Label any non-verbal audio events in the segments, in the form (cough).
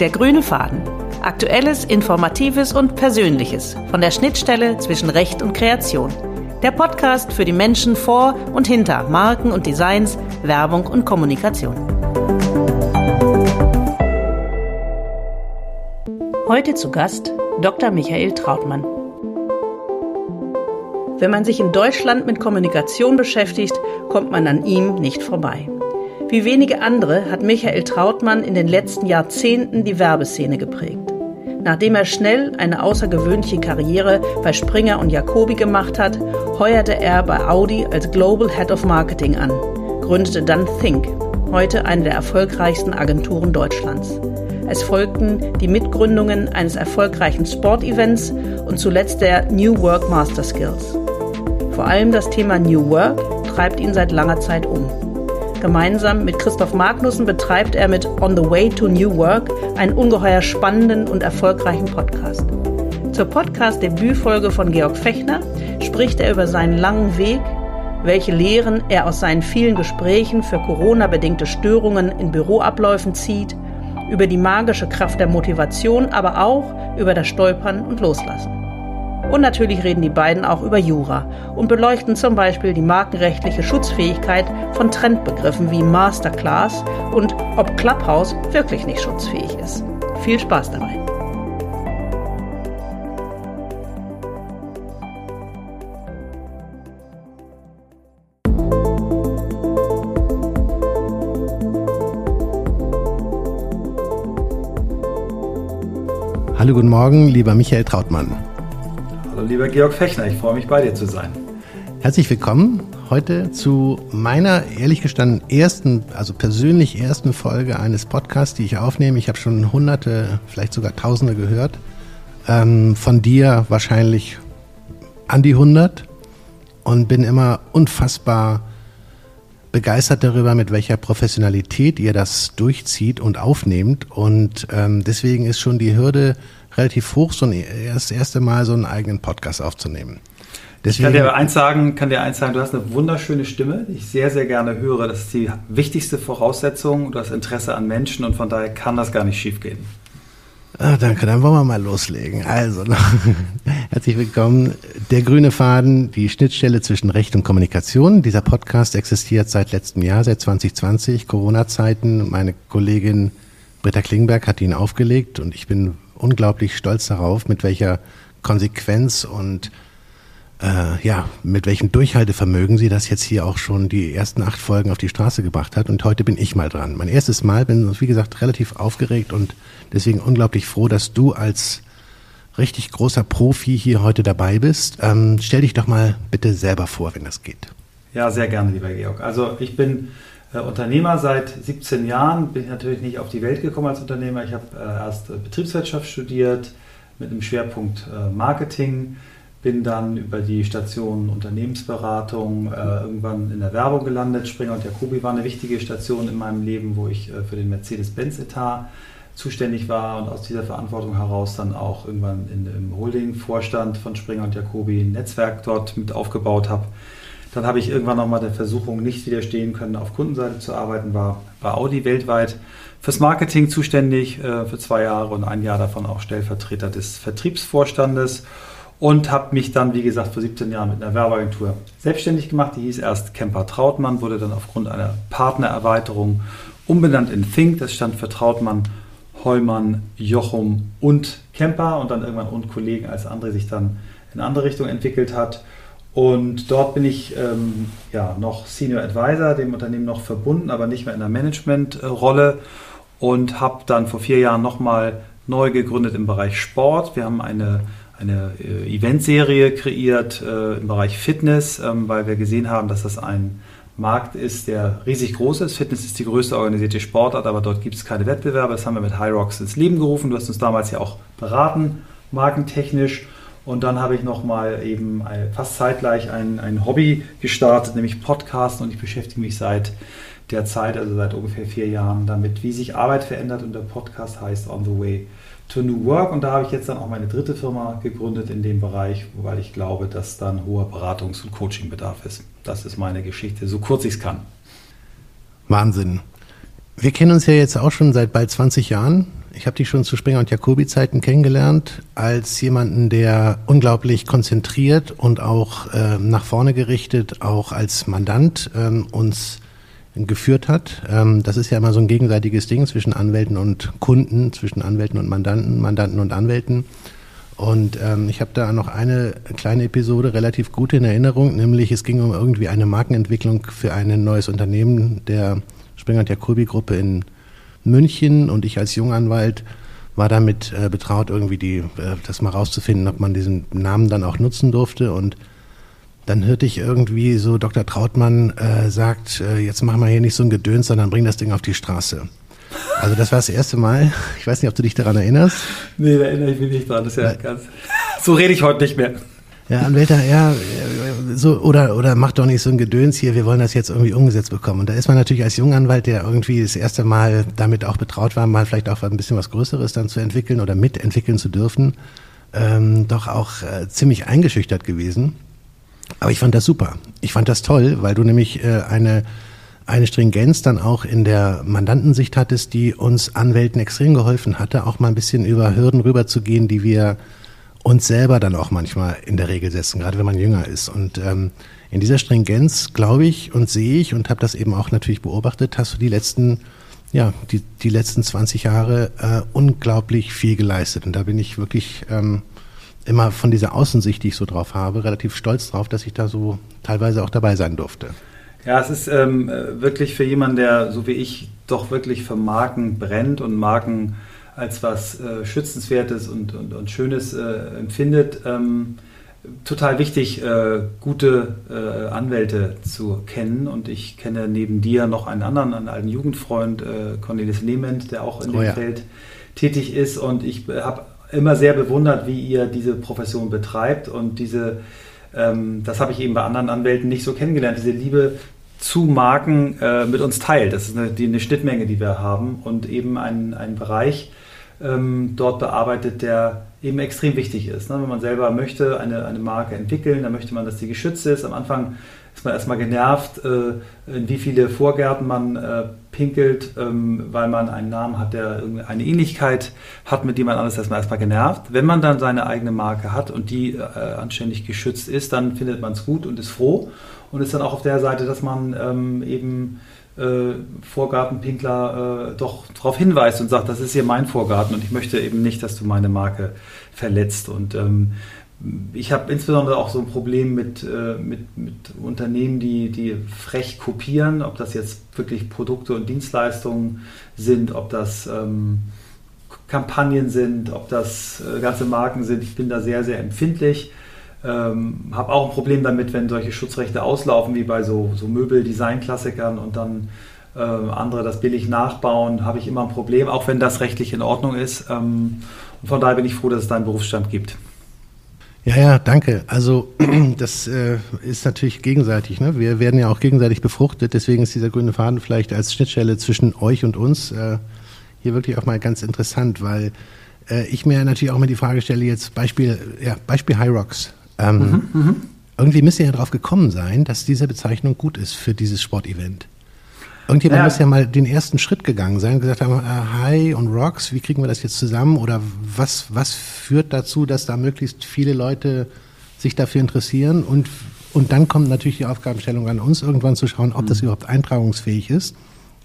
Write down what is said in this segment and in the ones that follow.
Der grüne Faden. Aktuelles, Informatives und Persönliches von der Schnittstelle zwischen Recht und Kreation. Der Podcast für die Menschen vor und hinter Marken und Designs, Werbung und Kommunikation. Heute zu Gast Dr. Michael Trautmann. Wenn man sich in Deutschland mit Kommunikation beschäftigt, kommt man an ihm nicht vorbei. Wie wenige andere hat Michael Trautmann in den letzten Jahrzehnten die Werbeszene geprägt. Nachdem er schnell eine außergewöhnliche Karriere bei Springer und Jacobi gemacht hat, heuerte er bei Audi als Global Head of Marketing an, gründete dann Think, heute eine der erfolgreichsten Agenturen Deutschlands. Es folgten die Mitgründungen eines erfolgreichen Sportevents und zuletzt der New Work Master Skills. Vor allem das Thema New Work treibt ihn seit langer Zeit um. Gemeinsam mit Christoph Magnussen betreibt er mit On the Way to New Work einen ungeheuer spannenden und erfolgreichen Podcast. Zur Podcast-Debütfolge von Georg Fechner spricht er über seinen langen Weg, welche Lehren er aus seinen vielen Gesprächen für Corona-bedingte Störungen in Büroabläufen zieht, über die magische Kraft der Motivation, aber auch über das Stolpern und Loslassen. Und natürlich reden die beiden auch über Jura und beleuchten zum Beispiel die markenrechtliche Schutzfähigkeit von Trendbegriffen wie Masterclass und ob Clubhouse wirklich nicht schutzfähig ist. Viel Spaß dabei! Hallo, guten Morgen, lieber Michael Trautmann. Lieber Georg Fechner, ich freue mich bei dir zu sein. Herzlich willkommen heute zu meiner ehrlich gestanden ersten, also persönlich ersten Folge eines Podcasts, die ich aufnehme. Ich habe schon hunderte, vielleicht sogar tausende gehört. Ähm, von dir wahrscheinlich an die hundert und bin immer unfassbar begeistert darüber, mit welcher Professionalität ihr das durchzieht und aufnehmt. Und ähm, deswegen ist schon die Hürde relativ hoch, so ein, das erste Mal so einen eigenen Podcast aufzunehmen. Deswegen, ich kann dir eins sagen, kann dir eins sagen, du hast eine wunderschöne Stimme, die ich sehr, sehr gerne höre. Das ist die wichtigste Voraussetzung, du hast Interesse an Menschen und von daher kann das gar nicht schief gehen. Ah, danke, dann wollen wir mal loslegen. Also, (laughs) herzlich willkommen. Der grüne Faden, die Schnittstelle zwischen Recht und Kommunikation. Dieser Podcast existiert seit letztem Jahr, seit 2020, Corona-Zeiten. Meine Kollegin Britta Klingberg hat ihn aufgelegt und ich bin unglaublich stolz darauf, mit welcher Konsequenz und äh, ja, mit welchem Durchhaltevermögen sie das jetzt hier auch schon die ersten acht Folgen auf die Straße gebracht hat. Und heute bin ich mal dran. Mein erstes Mal, bin, wie gesagt, relativ aufgeregt und deswegen unglaublich froh, dass du als richtig großer Profi hier heute dabei bist. Ähm, stell dich doch mal bitte selber vor, wenn das geht. Ja, sehr gerne, lieber Georg. Also ich bin Unternehmer seit 17 Jahren, bin natürlich nicht auf die Welt gekommen als Unternehmer. Ich habe äh, erst äh, Betriebswirtschaft studiert mit einem Schwerpunkt äh, Marketing, bin dann über die Station Unternehmensberatung äh, irgendwann in der Werbung gelandet. Springer und Jacobi war eine wichtige Station in meinem Leben, wo ich äh, für den Mercedes-Benz-Etat zuständig war und aus dieser Verantwortung heraus dann auch irgendwann in, im Holding-Vorstand von Springer und Jacobi ein Netzwerk dort mit aufgebaut habe. Dann habe ich irgendwann nochmal der Versuchung nicht widerstehen können, auf Kundenseite zu arbeiten, war bei Audi weltweit fürs Marketing zuständig äh, für zwei Jahre und ein Jahr davon auch Stellvertreter des Vertriebsvorstandes und habe mich dann, wie gesagt, vor 17 Jahren mit einer Werbeagentur selbstständig gemacht. Die hieß erst Kemper Trautmann, wurde dann aufgrund einer Partnererweiterung umbenannt in Think. Das stand für Trautmann, Heumann, Jochum und Kemper und dann irgendwann und Kollegen, als André sich dann in andere Richtung entwickelt hat. Und dort bin ich ähm, ja, noch Senior Advisor, dem Unternehmen noch verbunden, aber nicht mehr in der Managementrolle und habe dann vor vier Jahren nochmal neu gegründet im Bereich Sport. Wir haben eine, eine äh, Eventserie kreiert äh, im Bereich Fitness, ähm, weil wir gesehen haben, dass das ein Markt ist, der riesig groß ist. Fitness ist die größte organisierte Sportart, aber dort gibt es keine Wettbewerbe. Das haben wir mit High Rocks ins Leben gerufen. Du hast uns damals ja auch beraten, markentechnisch. Und dann habe ich nochmal eben fast zeitgleich ein, ein Hobby gestartet, nämlich Podcasten. Und ich beschäftige mich seit der Zeit, also seit ungefähr vier Jahren, damit, wie sich Arbeit verändert. Und der Podcast heißt On the Way to New Work. Und da habe ich jetzt dann auch meine dritte Firma gegründet in dem Bereich, weil ich glaube, dass dann hoher Beratungs- und Coachingbedarf ist. Das ist meine Geschichte, so kurz ich es kann. Wahnsinn. Wir kennen uns ja jetzt auch schon seit bald 20 Jahren. Ich habe dich schon zu Springer und Jacobi-Zeiten kennengelernt als jemanden, der unglaublich konzentriert und auch äh, nach vorne gerichtet, auch als Mandant ähm, uns geführt hat. Ähm, das ist ja immer so ein gegenseitiges Ding zwischen Anwälten und Kunden, zwischen Anwälten und Mandanten, Mandanten und Anwälten. Und ähm, ich habe da noch eine kleine Episode relativ gut in Erinnerung, nämlich es ging um irgendwie eine Markenentwicklung für ein neues Unternehmen der Springer und Jacobi Gruppe in München und ich als Junganwalt war damit äh, betraut, irgendwie die, äh, das mal rauszufinden, ob man diesen Namen dann auch nutzen durfte. Und dann hörte ich irgendwie so, Dr. Trautmann äh, sagt, äh, jetzt machen wir hier nicht so ein Gedöns, sondern bring das Ding auf die Straße. Also das war das erste Mal. Ich weiß nicht, ob du dich daran erinnerst. Nee, da erinnere ich mich nicht dran. Das ist ja ganz, (laughs) so rede ich heute nicht mehr. Ja, Anwälter, ja, so, oder, oder mach doch nicht so ein Gedöns hier, wir wollen das jetzt irgendwie umgesetzt bekommen. Und da ist man natürlich als Junganwalt, der irgendwie das erste Mal damit auch betraut war, mal vielleicht auch ein bisschen was Größeres dann zu entwickeln oder mitentwickeln zu dürfen, ähm, doch auch äh, ziemlich eingeschüchtert gewesen. Aber ich fand das super. Ich fand das toll, weil du nämlich äh, eine, eine Stringenz dann auch in der Mandantensicht hattest, die uns Anwälten extrem geholfen hatte, auch mal ein bisschen über Hürden rüberzugehen, die wir uns selber dann auch manchmal in der Regel setzen, gerade wenn man jünger ist. Und ähm, in dieser Stringenz glaube ich und sehe ich und habe das eben auch natürlich beobachtet, hast du die letzten, ja, die, die letzten 20 Jahre äh, unglaublich viel geleistet. Und da bin ich wirklich ähm, immer von dieser Außensicht, die ich so drauf habe, relativ stolz drauf, dass ich da so teilweise auch dabei sein durfte. Ja, es ist ähm, wirklich für jemanden, der so wie ich doch wirklich für Marken brennt und Marken als was äh, Schützenswertes und, und, und Schönes äh, empfindet, ähm, total wichtig, äh, gute äh, Anwälte zu kennen. Und ich kenne neben dir noch einen anderen, einen alten Jugendfreund, Cornelis Lehment, der auch in oh, dem ja. Feld tätig ist. Und ich habe immer sehr bewundert, wie ihr diese Profession betreibt und diese ähm, das habe ich eben bei anderen Anwälten nicht so kennengelernt, diese Liebe zu Marken äh, mit uns teilt. Das ist eine, die, eine Schnittmenge, die wir haben und eben ein, ein Bereich, ähm, dort bearbeitet, der eben extrem wichtig ist. Ne? Wenn man selber möchte eine, eine Marke entwickeln, dann möchte man, dass die geschützt ist. Am Anfang ist man erstmal genervt, äh, in wie viele Vorgärten man äh, pinkelt, ähm, weil man einen Namen hat, der eine Ähnlichkeit hat mit jemand anderes, ist man erstmal genervt. Wenn man dann seine eigene Marke hat und die äh, anständig geschützt ist, dann findet man es gut und ist froh und ist dann auch auf der Seite, dass man ähm, eben äh, Vorgartenpinkler äh, doch darauf hinweist und sagt, das ist hier mein Vorgarten und ich möchte eben nicht, dass du meine Marke verletzt. Und ähm, ich habe insbesondere auch so ein Problem mit, äh, mit, mit Unternehmen, die, die frech kopieren, ob das jetzt wirklich Produkte und Dienstleistungen sind, ob das ähm, Kampagnen sind, ob das äh, ganze Marken sind. Ich bin da sehr, sehr empfindlich. Ähm, habe auch ein Problem damit, wenn solche Schutzrechte auslaufen, wie bei so, so Möbel-Design-Klassikern und dann äh, andere das billig nachbauen, habe ich immer ein Problem, auch wenn das rechtlich in Ordnung ist. Ähm, und von daher bin ich froh, dass es da einen Berufsstand gibt. Ja, ja, danke. Also (clears throat) das äh, ist natürlich gegenseitig. Ne? Wir werden ja auch gegenseitig befruchtet. Deswegen ist dieser grüne Faden vielleicht als Schnittstelle zwischen euch und uns äh, hier wirklich auch mal ganz interessant, weil äh, ich mir natürlich auch mal die Frage stelle, jetzt Beispiel, ja, Beispiel Rocks. Ähm, mhm, mhm, irgendwie müsst ihr ja darauf gekommen sein, dass diese Bezeichnung gut ist für dieses Sportevent. Irgendjemand ja. muss ja mal den ersten Schritt gegangen sein gesagt haben, äh, Hi und Rocks, wie kriegen wir das jetzt zusammen? Oder was, was führt dazu, dass da möglichst viele Leute sich dafür interessieren? Und, und dann kommt natürlich die Aufgabenstellung an uns, irgendwann zu schauen, ob mhm. das überhaupt eintragungsfähig ist.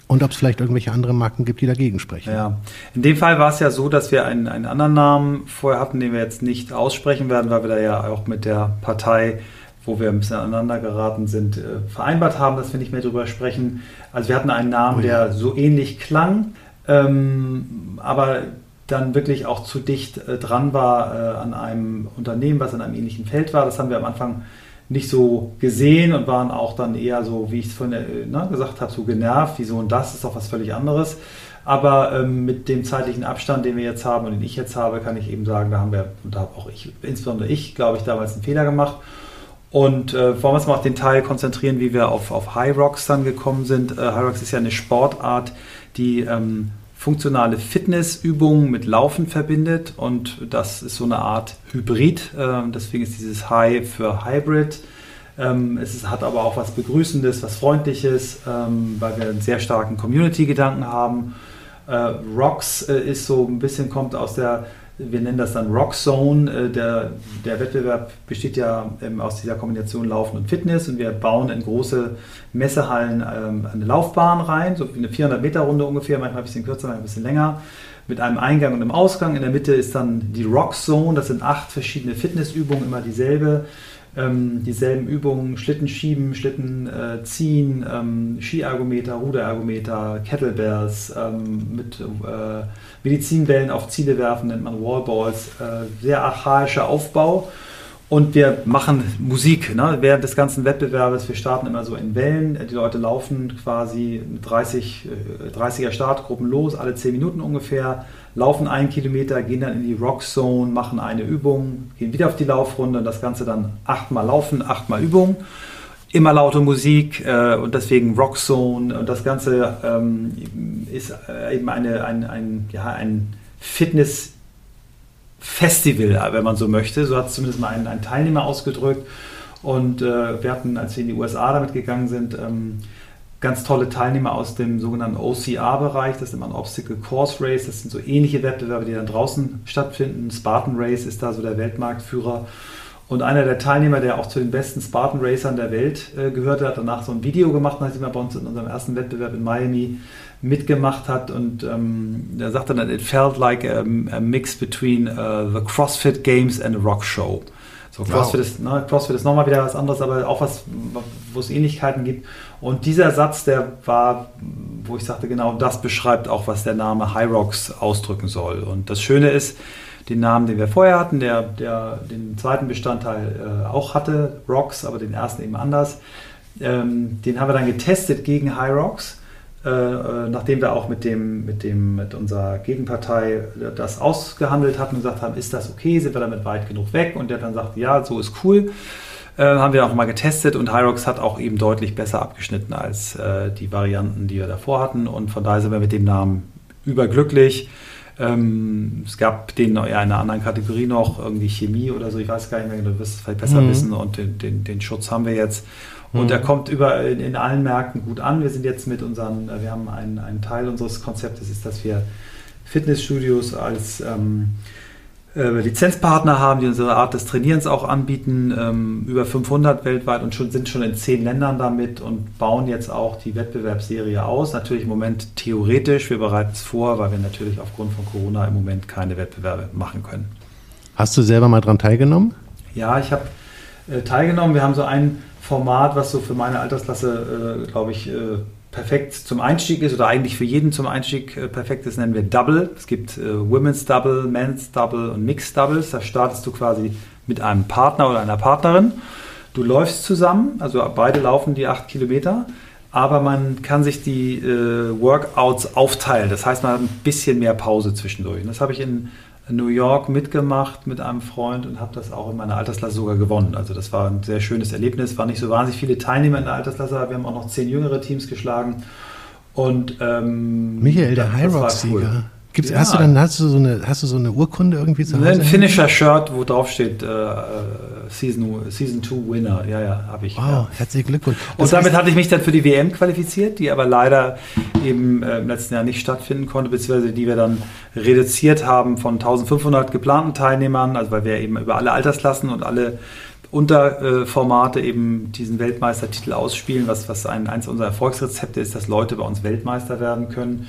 Und ob es vielleicht irgendwelche andere Marken gibt, die dagegen sprechen. Ja, in dem Fall war es ja so, dass wir einen, einen anderen Namen vorher hatten, den wir jetzt nicht aussprechen werden, weil wir da ja auch mit der Partei, wo wir ein bisschen aneinander geraten sind, äh, vereinbart haben, dass wir nicht mehr drüber sprechen. Also wir hatten einen Namen, oh ja. der so ähnlich klang, ähm, aber dann wirklich auch zu dicht äh, dran war äh, an einem Unternehmen, was in einem ähnlichen Feld war. Das haben wir am Anfang nicht so gesehen und waren auch dann eher so, wie ich es vorhin äh, ne, gesagt habe, so genervt, wieso und das ist doch was völlig anderes. Aber ähm, mit dem zeitlichen Abstand, den wir jetzt haben und den ich jetzt habe, kann ich eben sagen, da haben wir, und da habe auch ich, insbesondere ich, glaube ich, damals einen Fehler gemacht. Und äh, wollen wir uns mal auf den Teil konzentrieren, wie wir auf, auf High Rocks dann gekommen sind. Äh, High Rocks ist ja eine Sportart, die ähm, funktionale Fitnessübungen mit Laufen verbindet und das ist so eine Art Hybrid. Ähm, deswegen ist dieses High für Hybrid. Ähm, es hat aber auch was Begrüßendes, was Freundliches, ähm, weil wir einen sehr starken Community-Gedanken haben. Äh, Rocks äh, ist so ein bisschen, kommt aus der, wir nennen das dann Rock Zone. Äh, der, der Wettbewerb besteht ja ähm, aus dieser Kombination Laufen und Fitness und wir bauen in große Messehallen ähm, eine Laufbahn rein, so eine 400 Meter Runde ungefähr, manchmal ein bisschen kürzer, manchmal ein bisschen länger mit einem Eingang und einem Ausgang. In der Mitte ist dann die Rock Zone, das sind acht verschiedene Fitnessübungen, immer dieselbe. Ähm, dieselben Übungen, Schlitten schieben, Schlitten äh, ziehen, ähm, Skiergometer, Ruderergometer, Kettlebells, ähm, mit äh, Medizinbällen auf Ziele werfen, nennt man Wallballs, äh, sehr archaischer Aufbau. Und wir machen Musik ne? während des ganzen Wettbewerbes. Wir starten immer so in Wellen. Die Leute laufen quasi 30, 30er äh, Startgruppen los, alle 10 Minuten ungefähr, laufen einen Kilometer, gehen dann in die Rock Zone, machen eine Übung, gehen wieder auf die Laufrunde und das Ganze dann achtmal laufen, achtmal Übung. Immer laute Musik äh, und deswegen Rock Zone und das Ganze ähm, ist äh, eben eine, ein, ein, ja, ein Fitness- Festival, wenn man so möchte. So hat es zumindest mal ein, ein, Teilnehmer ausgedrückt. Und äh, wir hatten, als wir in die USA damit gegangen sind, ähm, ganz tolle Teilnehmer aus dem sogenannten OCR-Bereich. Das immer ein Obstacle Course Race. Das sind so ähnliche Wettbewerbe, die dann draußen stattfinden. Spartan Race ist da so der Weltmarktführer. Und einer der Teilnehmer, der auch zu den besten Spartan Racern der Welt äh, gehörte, hat danach so ein Video gemacht, nachdem er bei uns in unserem ersten Wettbewerb in Miami mitgemacht hat und ähm, er sagte dann, it felt like a, a mix between uh, the CrossFit Games and a Rock Show. So CrossFit, wow. ist, ne, CrossFit ist nochmal wieder was anderes, aber auch was, wo es Ähnlichkeiten gibt. Und dieser Satz, der war, wo ich sagte, genau das beschreibt auch, was der Name High Rocks ausdrücken soll. Und das Schöne ist, den Namen, den wir vorher hatten, der, der den zweiten Bestandteil äh, auch hatte, Rocks, aber den ersten eben anders. Ähm, den haben wir dann getestet gegen High Rocks äh, äh, nachdem wir auch mit, dem, mit, dem, mit unserer Gegenpartei das ausgehandelt hatten und gesagt haben, ist das okay, sind wir damit weit genug weg? Und der dann sagt, ja, so ist cool. Äh, haben wir auch mal getestet und Hyrox hat auch eben deutlich besser abgeschnitten als äh, die Varianten, die wir davor hatten. Und von daher sind wir mit dem Namen überglücklich. Ähm, es gab den in einer anderen Kategorie noch, irgendwie Chemie oder so, ich weiß gar nicht mehr, du wirst es vielleicht besser mhm. wissen und den, den, den Schutz haben wir jetzt. Und der mhm. kommt über in, in, allen Märkten gut an. Wir sind jetzt mit unseren, äh, wir haben einen, einen Teil unseres Konzeptes, ist, dass wir Fitnessstudios als ähm, äh, Lizenzpartner haben, die unsere Art des Trainierens auch anbieten, ähm, über 500 weltweit und schon, sind schon in zehn Ländern damit und bauen jetzt auch die Wettbewerbsserie aus. Natürlich im Moment theoretisch, wir bereiten es vor, weil wir natürlich aufgrund von Corona im Moment keine Wettbewerbe machen können. Hast du selber mal daran teilgenommen? Ja, ich habe äh, teilgenommen. Wir haben so ein Format, was so für meine Altersklasse, äh, glaube ich, äh, perfekt zum Einstieg ist oder eigentlich für jeden zum Einstieg äh, perfekt ist, nennen wir Double. Es gibt äh, Women's Double, Men's Double und Mixed Doubles. Da startest du quasi mit einem Partner oder einer Partnerin. Du läufst zusammen, also beide laufen die acht Kilometer, aber man kann sich die äh, Workouts aufteilen. Das heißt, man hat ein bisschen mehr Pause zwischendurch. Und das habe ich in New York mitgemacht mit einem Freund und habe das auch in meiner Altersklasse sogar gewonnen. Also das war ein sehr schönes Erlebnis. War nicht so wahnsinnig viele Teilnehmer in der Altersklasse, aber wir haben auch noch zehn jüngere Teams geschlagen. Und ähm, Michael, der High Rock Sieger. Cool. Gibt's, ja. Hast du dann hast du so eine hast du so eine Urkunde irgendwie zu Hause? Ein Finisher Shirt, wo drauf steht äh, äh Season Season 2 Winner. Ja, ja, habe ich. Wow, ja. herzlichen Glückwunsch. Das und damit hatte ich mich dann für die WM qualifiziert, die aber leider eben äh, im letzten Jahr nicht stattfinden konnte, beziehungsweise die wir dann reduziert haben von 1500 geplanten Teilnehmern, also weil wir eben über alle Altersklassen und alle Unterformate eben diesen Weltmeistertitel ausspielen, was, was ein, eins unserer Erfolgsrezepte ist, dass Leute bei uns Weltmeister werden können.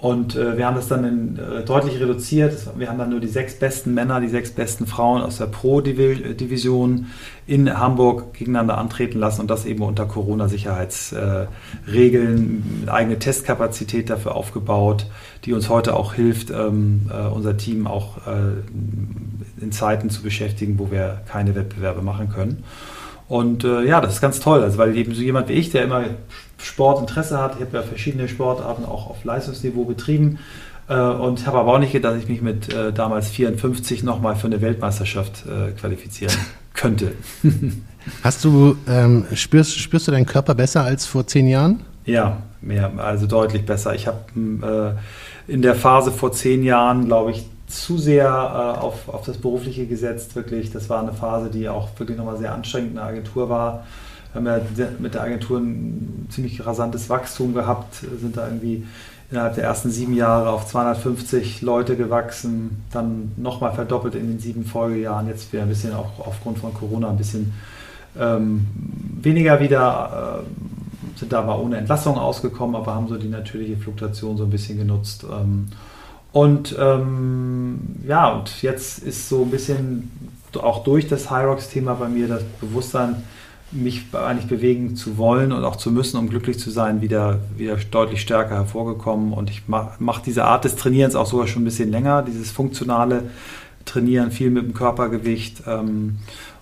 Und äh, wir haben das dann in, äh, deutlich reduziert. Wir haben dann nur die sechs besten Männer, die sechs besten Frauen aus der Pro-Division in Hamburg gegeneinander antreten lassen und das eben unter Corona-Sicherheitsregeln, äh, eigene Testkapazität dafür aufgebaut, die uns heute auch hilft, ähm, äh, unser Team auch äh, in Zeiten zu beschäftigen, wo wir keine Wettbewerbe machen können. Und äh, ja, das ist ganz toll, also weil eben so jemand wie ich, der immer Sportinteresse hat, ich habe ja verschiedene Sportarten auch auf Leistungsniveau betrieben äh, und habe aber auch nicht gedacht, dass ich mich mit äh, damals 54 nochmal für eine Weltmeisterschaft äh, qualifizieren (laughs) könnte. Hast du, ähm, spürst, spürst du deinen Körper besser als vor zehn Jahren? Ja, mehr, also deutlich besser. Ich habe äh, in der Phase vor zehn Jahren, glaube ich, zu sehr äh, auf, auf das Berufliche gesetzt, wirklich. Das war eine Phase, die auch wirklich nochmal sehr anstrengend in der Agentur war. Wir haben ja mit der Agentur ein ziemlich rasantes Wachstum gehabt, sind da irgendwie innerhalb der ersten sieben Jahre auf 250 Leute gewachsen, dann nochmal verdoppelt in den sieben Folgejahren. Jetzt wieder ein bisschen auch aufgrund von Corona ein bisschen ähm, weniger wieder, äh, sind da aber ohne Entlassung ausgekommen, aber haben so die natürliche Fluktuation so ein bisschen genutzt. Ähm, und ähm, ja, und jetzt ist so ein bisschen auch durch das Hyrox-Thema bei mir das Bewusstsein, mich eigentlich bewegen zu wollen und auch zu müssen, um glücklich zu sein, wieder, wieder deutlich stärker hervorgekommen. Und ich mache mach diese Art des Trainierens auch sogar schon ein bisschen länger, dieses funktionale Trainieren, viel mit dem Körpergewicht ähm,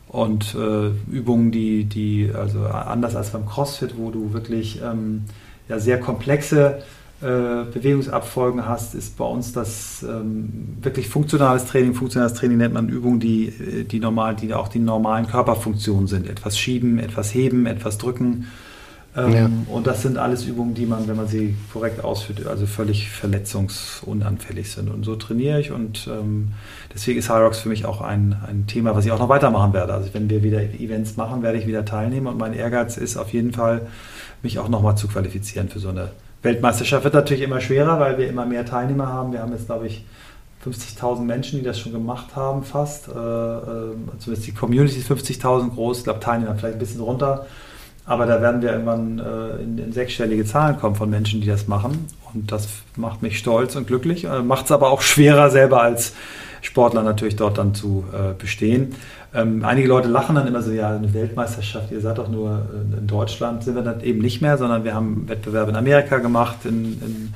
und äh, Übungen, die, die, also anders als beim CrossFit, wo du wirklich ähm, ja, sehr komplexe äh, Bewegungsabfolgen hast, ist bei uns das ähm, wirklich funktionales Training. Funktionales Training nennt man Übungen, die, äh, die, normal, die auch die normalen Körperfunktionen sind. Etwas schieben, etwas heben, etwas drücken. Ähm, ja. Und das sind alles Übungen, die man, wenn man sie korrekt ausführt, also völlig verletzungsunanfällig sind. Und so trainiere ich und ähm, deswegen ist Hyrox für mich auch ein, ein Thema, was ich auch noch weitermachen werde. Also wenn wir wieder Events machen, werde ich wieder teilnehmen und mein Ehrgeiz ist auf jeden Fall, mich auch nochmal zu qualifizieren für so eine Weltmeisterschaft wird natürlich immer schwerer, weil wir immer mehr Teilnehmer haben. Wir haben jetzt, glaube ich, 50.000 Menschen, die das schon gemacht haben, fast. Äh, äh, zumindest die Community ist 50.000 groß, ich glaube Teilnehmer vielleicht ein bisschen runter. Aber da werden wir irgendwann äh, in, in, sechsstellige Zahlen kommen von Menschen, die das machen. Und das macht mich stolz und glücklich. Äh, macht es aber auch schwerer, selber als Sportler natürlich dort dann zu äh, bestehen. Ähm, einige Leute lachen dann immer so, ja, eine Weltmeisterschaft, ihr seid doch nur in Deutschland, sind wir dann eben nicht mehr, sondern wir haben Wettbewerbe in Amerika gemacht, in, in,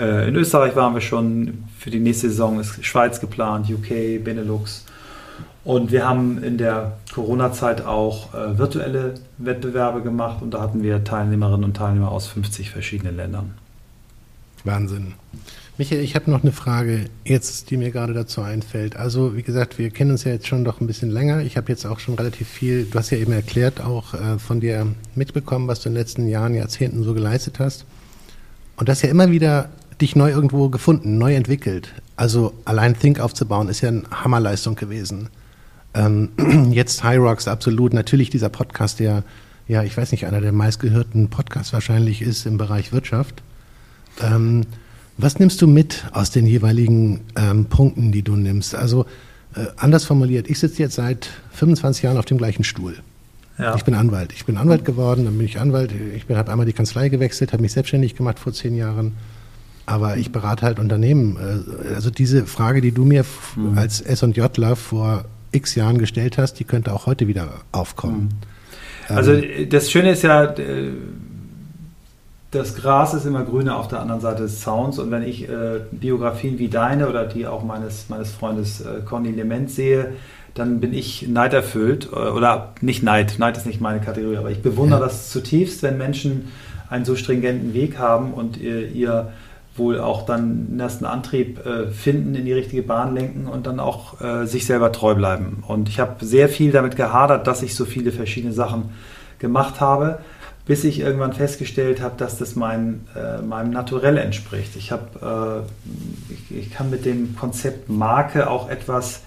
äh, in Österreich waren wir schon, für die nächste Saison ist Schweiz geplant, UK, Benelux. Und wir haben in der Corona-Zeit auch äh, virtuelle Wettbewerbe gemacht und da hatten wir Teilnehmerinnen und Teilnehmer aus 50 verschiedenen Ländern. Wahnsinn. Michael, ich habe noch eine Frage, jetzt, die mir gerade dazu einfällt. Also, wie gesagt, wir kennen uns ja jetzt schon doch ein bisschen länger. Ich habe jetzt auch schon relativ viel, du hast ja eben erklärt, auch äh, von dir mitbekommen, was du in den letzten Jahren, Jahrzehnten so geleistet hast. Und das ja immer wieder dich neu irgendwo gefunden, neu entwickelt. Also, allein Think aufzubauen, ist ja eine Hammerleistung gewesen. Ähm, (clears throat) jetzt High Rocks, absolut. Natürlich dieser Podcast, der, ja, ich weiß nicht, einer der meistgehörten Podcasts wahrscheinlich ist im Bereich Wirtschaft. Ähm, was nimmst du mit aus den jeweiligen ähm, Punkten, die du nimmst? Also äh, anders formuliert, ich sitze jetzt seit 25 Jahren auf dem gleichen Stuhl. Ja. Ich bin Anwalt. Ich bin Anwalt geworden, dann bin ich Anwalt. Ich habe einmal die Kanzlei gewechselt, habe mich selbstständig gemacht vor zehn Jahren. Aber ich berate halt Unternehmen. Äh, also diese Frage, die du mir mhm. als S&Jler vor x Jahren gestellt hast, die könnte auch heute wieder aufkommen. Mhm. Also ähm, das Schöne ist ja, das Gras ist immer grüner auf der anderen Seite des Zauns. Und wenn ich äh, Biografien wie deine oder die auch meines, meines Freundes äh, Conny Lement sehe, dann bin ich neiderfüllt. Äh, oder nicht Neid, Neid ist nicht meine Kategorie, aber ich bewundere ja. das zutiefst, wenn Menschen einen so stringenten Weg haben und ihr, ihr wohl auch dann einen ersten Antrieb äh, finden, in die richtige Bahn lenken und dann auch äh, sich selber treu bleiben. Und ich habe sehr viel damit gehadert, dass ich so viele verschiedene Sachen gemacht habe bis ich irgendwann festgestellt habe, dass das mein, äh, meinem Naturell entspricht. Ich, hab, äh, ich, ich, kann mit dem Konzept Marke auch etwas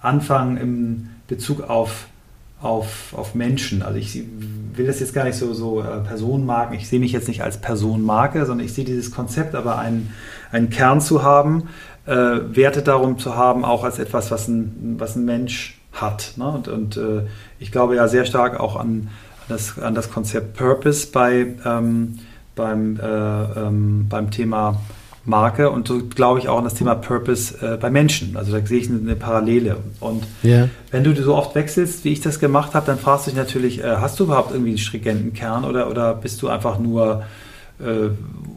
anfangen im Bezug auf, auf, auf Menschen. Also ich will das jetzt gar nicht so, so äh, Personenmarken, ich sehe mich jetzt nicht als Personenmarke, sondern ich sehe dieses Konzept aber einen, einen Kern zu haben, äh, Werte darum zu haben, auch als etwas, was ein, was ein Mensch hat. Ne? Und, und äh, ich glaube ja sehr stark auch an das, an das Konzept Purpose bei, ähm, beim, äh, ähm, beim Thema Marke und so glaube ich auch an das Thema Purpose äh, bei Menschen. Also da sehe ich eine, Parallele. Und yeah. wenn du so oft wechselst, wie ich das gemacht habe, dann fragst du dich natürlich, äh, hast du überhaupt irgendwie einen stringenten Kern oder, oder bist du einfach nur äh,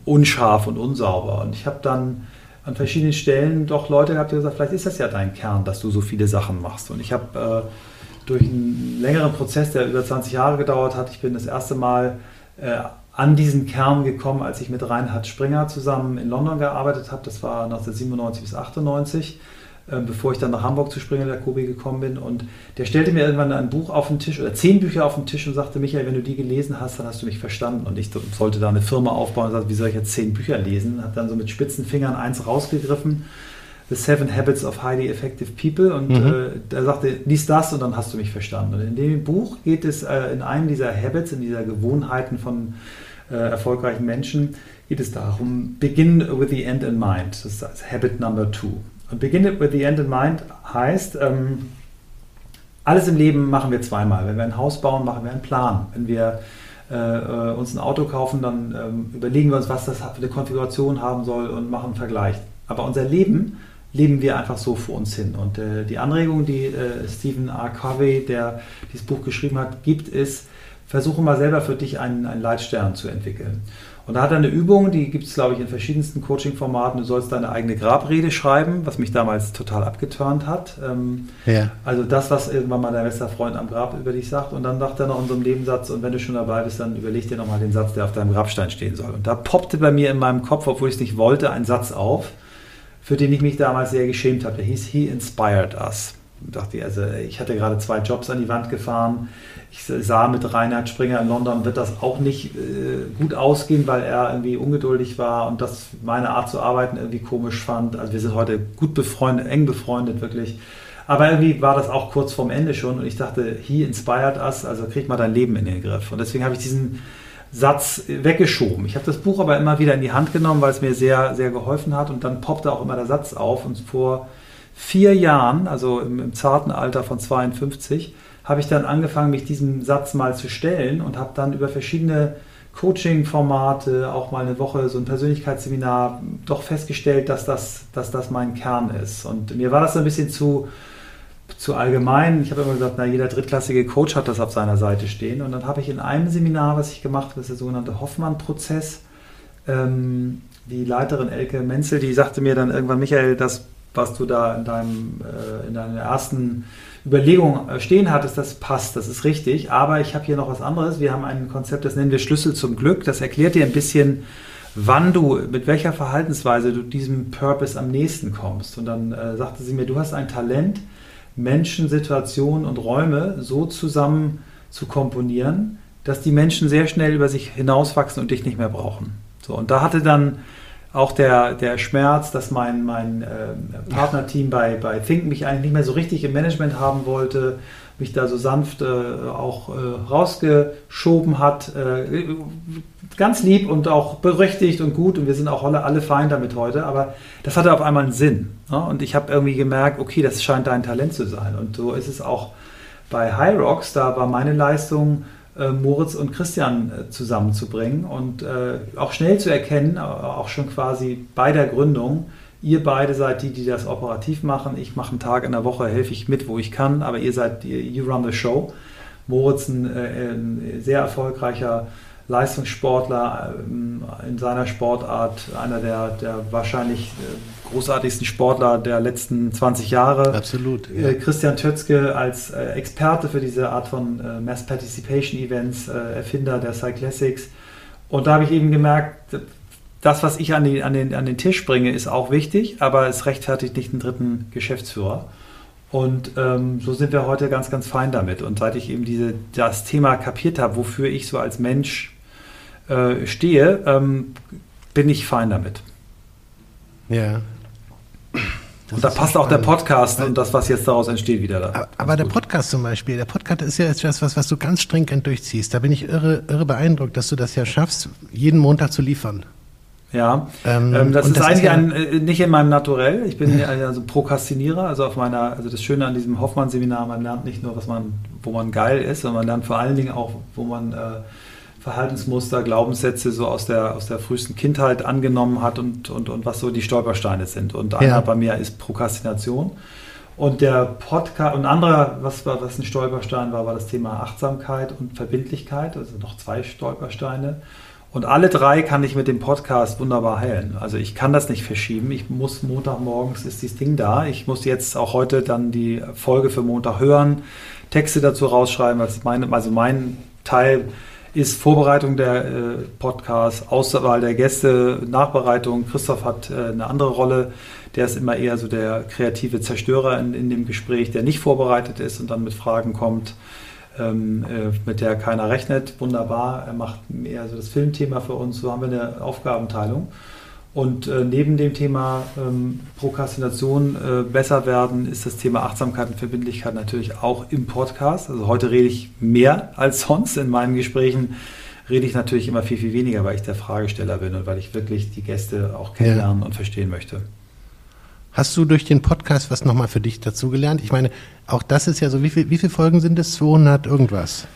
unscharf und unsauber? Und ich habe dann an verschiedenen Stellen doch Leute gehabt, die gesagt vielleicht ist das ja dein Kern, dass du so viele Sachen machst. Und ich habe äh, durch einen längeren Prozess, der über 20 Jahre gedauert hat. Ich bin das erste Mal äh, an diesen Kern gekommen, als ich mit Reinhard Springer zusammen in London gearbeitet habe. Das war 1997 bis 98, äh, bevor ich dann nach Hamburg zu Springer der Kobi gekommen bin. Und der stellte mir irgendwann ein Buch auf den Tisch oder zehn Bücher auf den Tisch und sagte, Michael, wenn du die gelesen hast, dann hast du mich verstanden. Und ich sollte da eine Firma aufbauen und sagte, wie soll ich jetzt zehn Bücher lesen? Habe dann so mit spitzen Fingern eins rausgegriffen The Seven Habits of Highly Effective People und mhm. äh, er sagte, lies das und dann hast du mich verstanden. Und in dem Buch geht es äh, in einem dieser Habits, in dieser Gewohnheiten von äh, erfolgreichen Menschen, geht es darum, begin with the end in mind. Das ist das Habit Number Two. Und begin with the end in mind heißt, ähm, alles im Leben machen wir zweimal. Wenn wir ein Haus bauen, machen wir einen Plan. Wenn wir äh, äh, uns ein Auto kaufen, dann ähm, überlegen wir uns, was das für eine Konfiguration haben soll und machen einen Vergleich. Aber unser Leben leben wir einfach so vor uns hin. Und äh, die Anregung, die äh, Stephen R. Covey, der dieses Buch geschrieben hat, gibt, ist, versuche mal selber für dich einen, einen Leitstern zu entwickeln. Und da hat er eine Übung, die gibt es, glaube ich, in verschiedensten Coaching-Formaten. Du sollst deine eigene Grabrede schreiben, was mich damals total abgeturnt hat. Ähm, ja. Also das, was irgendwann mal dein bester Freund am Grab über dich sagt. Und dann sagt er noch in so einem Nebensatz, und wenn du schon dabei bist, dann überleg dir nochmal den Satz, der auf deinem Grabstein stehen soll. Und da poppte bei mir in meinem Kopf, obwohl ich es nicht wollte, ein Satz auf, für den ich mich damals sehr geschämt habe. Der hieß He Inspired Us. Ich dachte, also ich hatte gerade zwei Jobs an die Wand gefahren ich sah mit Reinhard Springer in London wird das auch nicht äh, gut ausgehen, weil er irgendwie ungeduldig war und das meine Art zu arbeiten irgendwie komisch fand. Also wir sind heute gut befreundet, eng befreundet wirklich. Aber irgendwie war das auch kurz vorm Ende schon und ich dachte, he inspired us, also krieg mal dein Leben in den Griff. Und deswegen habe ich diesen Satz weggeschoben. Ich habe das Buch aber immer wieder in die Hand genommen, weil es mir sehr, sehr geholfen hat und dann poppte auch immer der Satz auf und vor vier Jahren, also im, im zarten Alter von 52, habe ich dann angefangen, mich diesem Satz mal zu stellen und habe dann über verschiedene Coaching-Formate, auch mal eine Woche so ein Persönlichkeitsseminar, doch festgestellt, dass das, dass das mein Kern ist. Und mir war das ein bisschen zu, zu allgemein. Ich habe immer gesagt, na, jeder drittklassige Coach hat das auf seiner Seite stehen. Und dann habe ich in einem Seminar, was ich gemacht habe, das ist der sogenannte Hoffmann-Prozess, ähm, die Leiterin Elke Menzel, die sagte mir dann irgendwann, Michael, das, was du da in, deinem, äh, in deiner ersten Überlegung äh, stehen hattest, das passt, das ist richtig. Aber ich habe hier noch was anderes. Wir haben ein Konzept, das nennen wir Schlüssel zum Glück. Das erklärt dir ein bisschen, wann du, mit welcher Verhaltensweise du diesem Purpose am nächsten kommst. Und dann äh, sagte sie mir, du hast ein Talent, Menschen, Situationen und Räume so zusammen zu komponieren, dass die Menschen sehr schnell über sich hinauswachsen und dich nicht mehr brauchen. So, und da hatte dann auch der, der Schmerz, dass mein, mein äh, Partnerteam bei, bei Think mich eigentlich nicht mehr so richtig im Management haben wollte, mich da so sanft äh, auch äh, rausgeschoben hat. Äh, ganz lieb und auch berechtigt und gut und wir sind auch alle, alle fein damit heute, aber das hatte auf einmal einen Sinn. Ne? Und ich habe irgendwie gemerkt, okay, das scheint dein Talent zu sein. Und so ist es auch bei High Rocks, da war meine Leistung, äh, Moritz und Christian äh, zusammenzubringen und äh, auch schnell zu erkennen, auch schon quasi bei der Gründung, ihr beide seid die, die das operativ machen. Ich mache einen Tag in der Woche, helfe ich mit, wo ich kann, aber ihr seid, you run the show. Moritz ein, ein sehr erfolgreicher Leistungssportler ähm, in seiner Sportart, einer der, der wahrscheinlich äh, großartigsten Sportler der letzten 20 Jahre. Absolut. Ja. Äh, Christian Tötzke als äh, Experte für diese Art von Mass Participation Events, Erfinder der Cyclassics. Und da habe ich eben gemerkt, das, was ich an, die, an, den, an den Tisch bringe, ist auch wichtig, aber es rechtfertigt nicht einen dritten Geschäftsführer. Und ähm, so sind wir heute ganz, ganz fein damit. Und seit ich eben diese, das Thema kapiert habe, wofür ich so als Mensch äh, stehe, ähm, bin ich fein damit. Ja. Das und da passt auch der Podcast und das, was jetzt daraus entsteht, wieder da. Aber, aber der Podcast zum Beispiel, der Podcast ist ja etwas, was, was du ganz stringent durchziehst. Da bin ich irre, irre beeindruckt, dass du das ja schaffst, jeden Montag zu liefern. Ja, ähm, ähm, das ist das eigentlich ist ja ein, äh, nicht in meinem Naturell. Ich bin also Prokrastinierer, also auf meiner, also das Schöne an diesem Hoffmann-Seminar, man lernt nicht nur, was man, wo man geil ist, sondern man lernt vor allen Dingen auch, wo man äh, Verhaltensmuster, Glaubenssätze so aus der, aus der frühesten Kindheit angenommen hat und, und, und was so die Stolpersteine sind. Und einer ja. bei mir ist Prokrastination. Und der Podcast, und anderer, was, war, was ein Stolperstein war, war das Thema Achtsamkeit und Verbindlichkeit, also noch zwei Stolpersteine. Und alle drei kann ich mit dem Podcast wunderbar heilen. Also ich kann das nicht verschieben. Ich muss Montagmorgens ist dieses Ding da. Ich muss jetzt auch heute dann die Folge für Montag hören, Texte dazu rausschreiben. Also mein, also mein Teil ist Vorbereitung der äh, Podcasts, Auswahl der Gäste, Nachbereitung. Christoph hat äh, eine andere Rolle. Der ist immer eher so der kreative Zerstörer in, in dem Gespräch, der nicht vorbereitet ist und dann mit Fragen kommt, ähm, äh, mit der keiner rechnet. Wunderbar. Er macht eher so das Filmthema für uns. So haben wir eine Aufgabenteilung. Und äh, neben dem Thema ähm, Prokrastination äh, besser werden, ist das Thema Achtsamkeit und Verbindlichkeit natürlich auch im Podcast. Also heute rede ich mehr als sonst. In meinen Gesprächen rede ich natürlich immer viel, viel weniger, weil ich der Fragesteller bin und weil ich wirklich die Gäste auch kennenlernen ja. und verstehen möchte. Hast du durch den Podcast was nochmal für dich dazugelernt? Ich meine, auch das ist ja so, wie, viel, wie viele Folgen sind es? 200 irgendwas?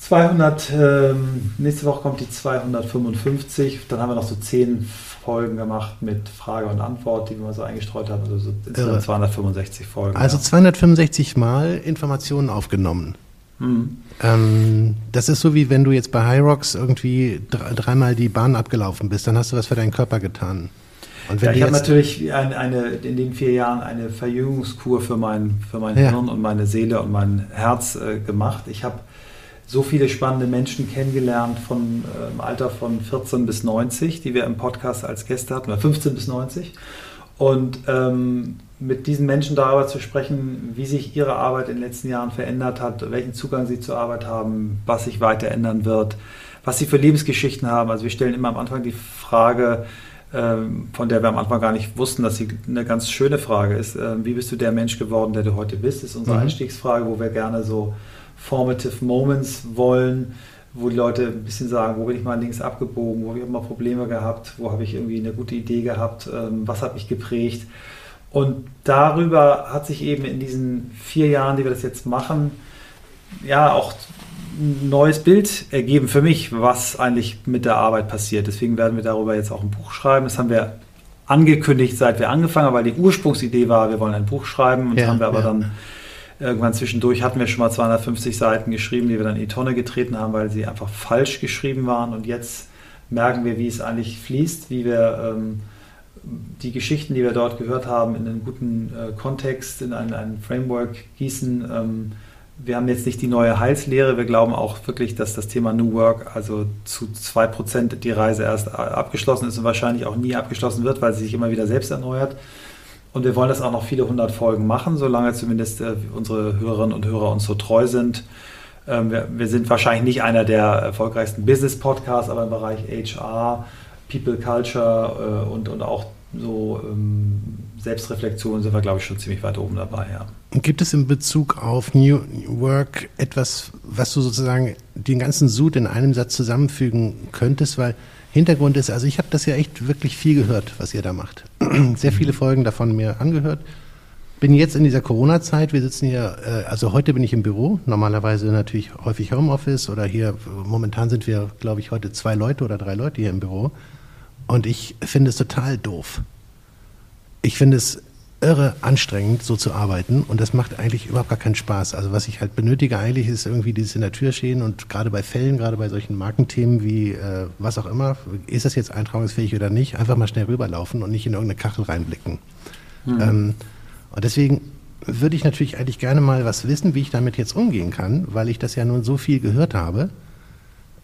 200, ähm, nächste Woche kommt die 255, dann haben wir noch so 10 Folgen gemacht mit Frage und Antwort, die wir so eingestreut haben. Also so insgesamt 265 Folgen. Also ja. 265 Mal Informationen aufgenommen. Mhm. Ähm, das ist so wie wenn du jetzt bei Hyrox irgendwie dreimal die Bahn abgelaufen bist, dann hast du was für deinen Körper getan. Ja, ich habe natürlich eine, eine, in den vier Jahren eine Verjüngungskur für mein, für mein ja. Hirn und meine Seele und mein Herz äh, gemacht. Ich habe so viele spannende Menschen kennengelernt von äh, im Alter von 14 bis 90, die wir im Podcast als Gäste hatten, oder 15 bis 90. Und ähm, mit diesen Menschen darüber zu sprechen, wie sich ihre Arbeit in den letzten Jahren verändert hat, welchen Zugang sie zur Arbeit haben, was sich weiter ändern wird, was sie für Lebensgeschichten haben. Also wir stellen immer am Anfang die Frage, ähm, von der wir am Anfang gar nicht wussten, dass sie eine ganz schöne Frage ist. Ähm, wie bist du der Mensch geworden, der du heute bist? Das ist unsere mhm. Einstiegsfrage, wo wir gerne so Formative Moments wollen, wo die Leute ein bisschen sagen, wo bin ich mal links abgebogen, wo habe ich mal Probleme gehabt, wo habe ich irgendwie eine gute Idee gehabt, ähm, was hat mich geprägt. Und darüber hat sich eben in diesen vier Jahren, die wir das jetzt machen, ja auch ein neues Bild ergeben für mich, was eigentlich mit der Arbeit passiert. Deswegen werden wir darüber jetzt auch ein Buch schreiben. Das haben wir angekündigt, seit wir angefangen haben, weil die Ursprungsidee war, wir wollen ein Buch schreiben und ja, haben wir aber ja. dann Irgendwann zwischendurch hatten wir schon mal 250 Seiten geschrieben, die wir dann in die Tonne getreten haben, weil sie einfach falsch geschrieben waren. Und jetzt merken wir, wie es eigentlich fließt, wie wir ähm, die Geschichten, die wir dort gehört haben, in einen guten äh, Kontext, in ein, ein Framework gießen. Ähm, wir haben jetzt nicht die neue Heilslehre. Wir glauben auch wirklich, dass das Thema New Work, also zu 2% die Reise erst äh, abgeschlossen ist und wahrscheinlich auch nie abgeschlossen wird, weil sie sich immer wieder selbst erneuert. Und wir wollen das auch noch viele hundert Folgen machen, solange zumindest äh, unsere Hörerinnen und Hörer uns so treu sind. Ähm, wir, wir, sind wahrscheinlich nicht einer der erfolgreichsten Business-Podcasts, aber im Bereich HR, People Culture äh, und, und auch so ähm, Selbstreflexion sind wir, glaube ich, schon ziemlich weit oben dabei. Ja. Gibt es in Bezug auf New Work etwas, was du sozusagen den ganzen Sud in einem Satz zusammenfügen könntest? Weil Hintergrund ist, also ich habe das ja echt wirklich viel gehört, was ihr da macht. (clears throat) Sehr viele Folgen davon mir angehört. Bin jetzt in dieser Corona-Zeit, wir sitzen hier, äh, also heute bin ich im Büro, normalerweise natürlich häufig Homeoffice oder hier, momentan sind wir, glaube ich, heute zwei Leute oder drei Leute hier im Büro. Und ich finde es total doof. Ich finde es irre anstrengend, so zu arbeiten und das macht eigentlich überhaupt gar keinen Spaß. Also was ich halt benötige eigentlich ist irgendwie dieses in der Tür stehen und gerade bei Fällen, gerade bei solchen Markenthemen wie äh, was auch immer, ist das jetzt eintragungsfähig oder nicht, einfach mal schnell rüberlaufen und nicht in irgendeine Kachel reinblicken. Mhm. Ähm, und deswegen würde ich natürlich eigentlich gerne mal was wissen, wie ich damit jetzt umgehen kann, weil ich das ja nun so viel gehört habe.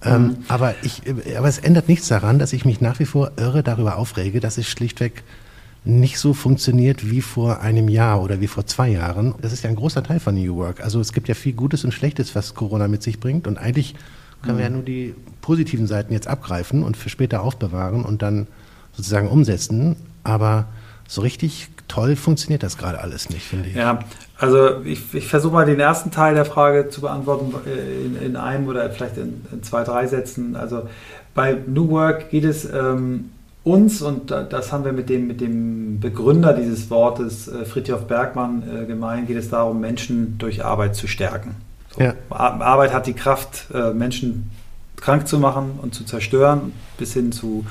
Ähm, mhm. aber, ich, aber es ändert nichts daran, dass ich mich nach wie vor irre darüber aufrege, dass es schlichtweg nicht so funktioniert wie vor einem Jahr oder wie vor zwei Jahren. Das ist ja ein großer Teil von New Work. Also es gibt ja viel Gutes und Schlechtes, was Corona mit sich bringt. Und eigentlich können mhm. wir ja nur die positiven Seiten jetzt abgreifen und für später aufbewahren und dann sozusagen umsetzen. Aber so richtig toll funktioniert das gerade alles nicht, finde ich. Ja, also ich, ich versuche mal den ersten Teil der Frage zu beantworten äh, in, in einem oder vielleicht in, in, zwei, drei Sätzen. Also bei New Work geht es ähm, uns, und das haben wir mit dem, mit dem Begründer dieses Wortes, äh, Fritjof Bergmann, äh, gemeint, geht es darum, Menschen durch Arbeit zu stärken. So. Ja. Arbeit hat die Kraft, äh, Menschen krank zu machen und zu zerstören, bis hin zu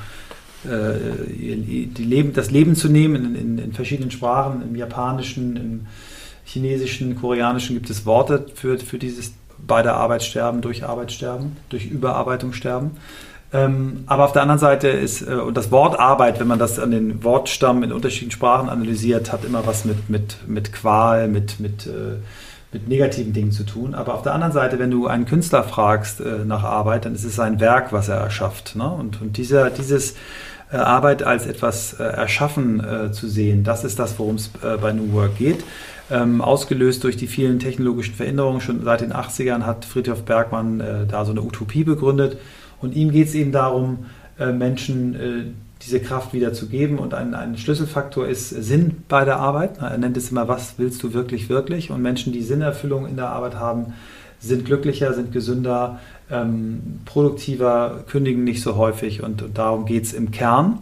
die Leben, das Leben zu nehmen in, in, in verschiedenen Sprachen, im Japanischen, im Chinesischen, Koreanischen gibt es Worte für, für dieses bei der Arbeit sterben, durch Arbeit sterben, durch Überarbeitung sterben. Ähm, aber auf der anderen Seite ist, äh, und das Wort Arbeit, wenn man das an den Wortstamm in unterschiedlichen Sprachen analysiert, hat immer was mit, mit, mit Qual, mit, mit, äh, mit negativen Dingen zu tun. Aber auf der anderen Seite, wenn du einen Künstler fragst äh, nach Arbeit, dann ist es sein Werk, was er erschafft. Ne? Und, und dieser, dieses äh, Arbeit als etwas äh, erschaffen äh, zu sehen, das ist das, worum es bei New Work geht. Ähm, ausgelöst durch die vielen technologischen Veränderungen. Schon seit den 80ern hat Friedhof Bergmann da so eine Utopie begründet und ihm geht es eben darum, äh, Menschen, äh, diese Kraft wieder zu geben. Und ein, ein Schlüsselfaktor ist Sinn bei der Arbeit. Er nennt es immer, was willst du wirklich, wirklich? Und Menschen, die Sinnerfüllung in der Arbeit haben, sind glücklicher, sind gesünder, ähm, produktiver, kündigen nicht so häufig und, und darum geht es im Kern.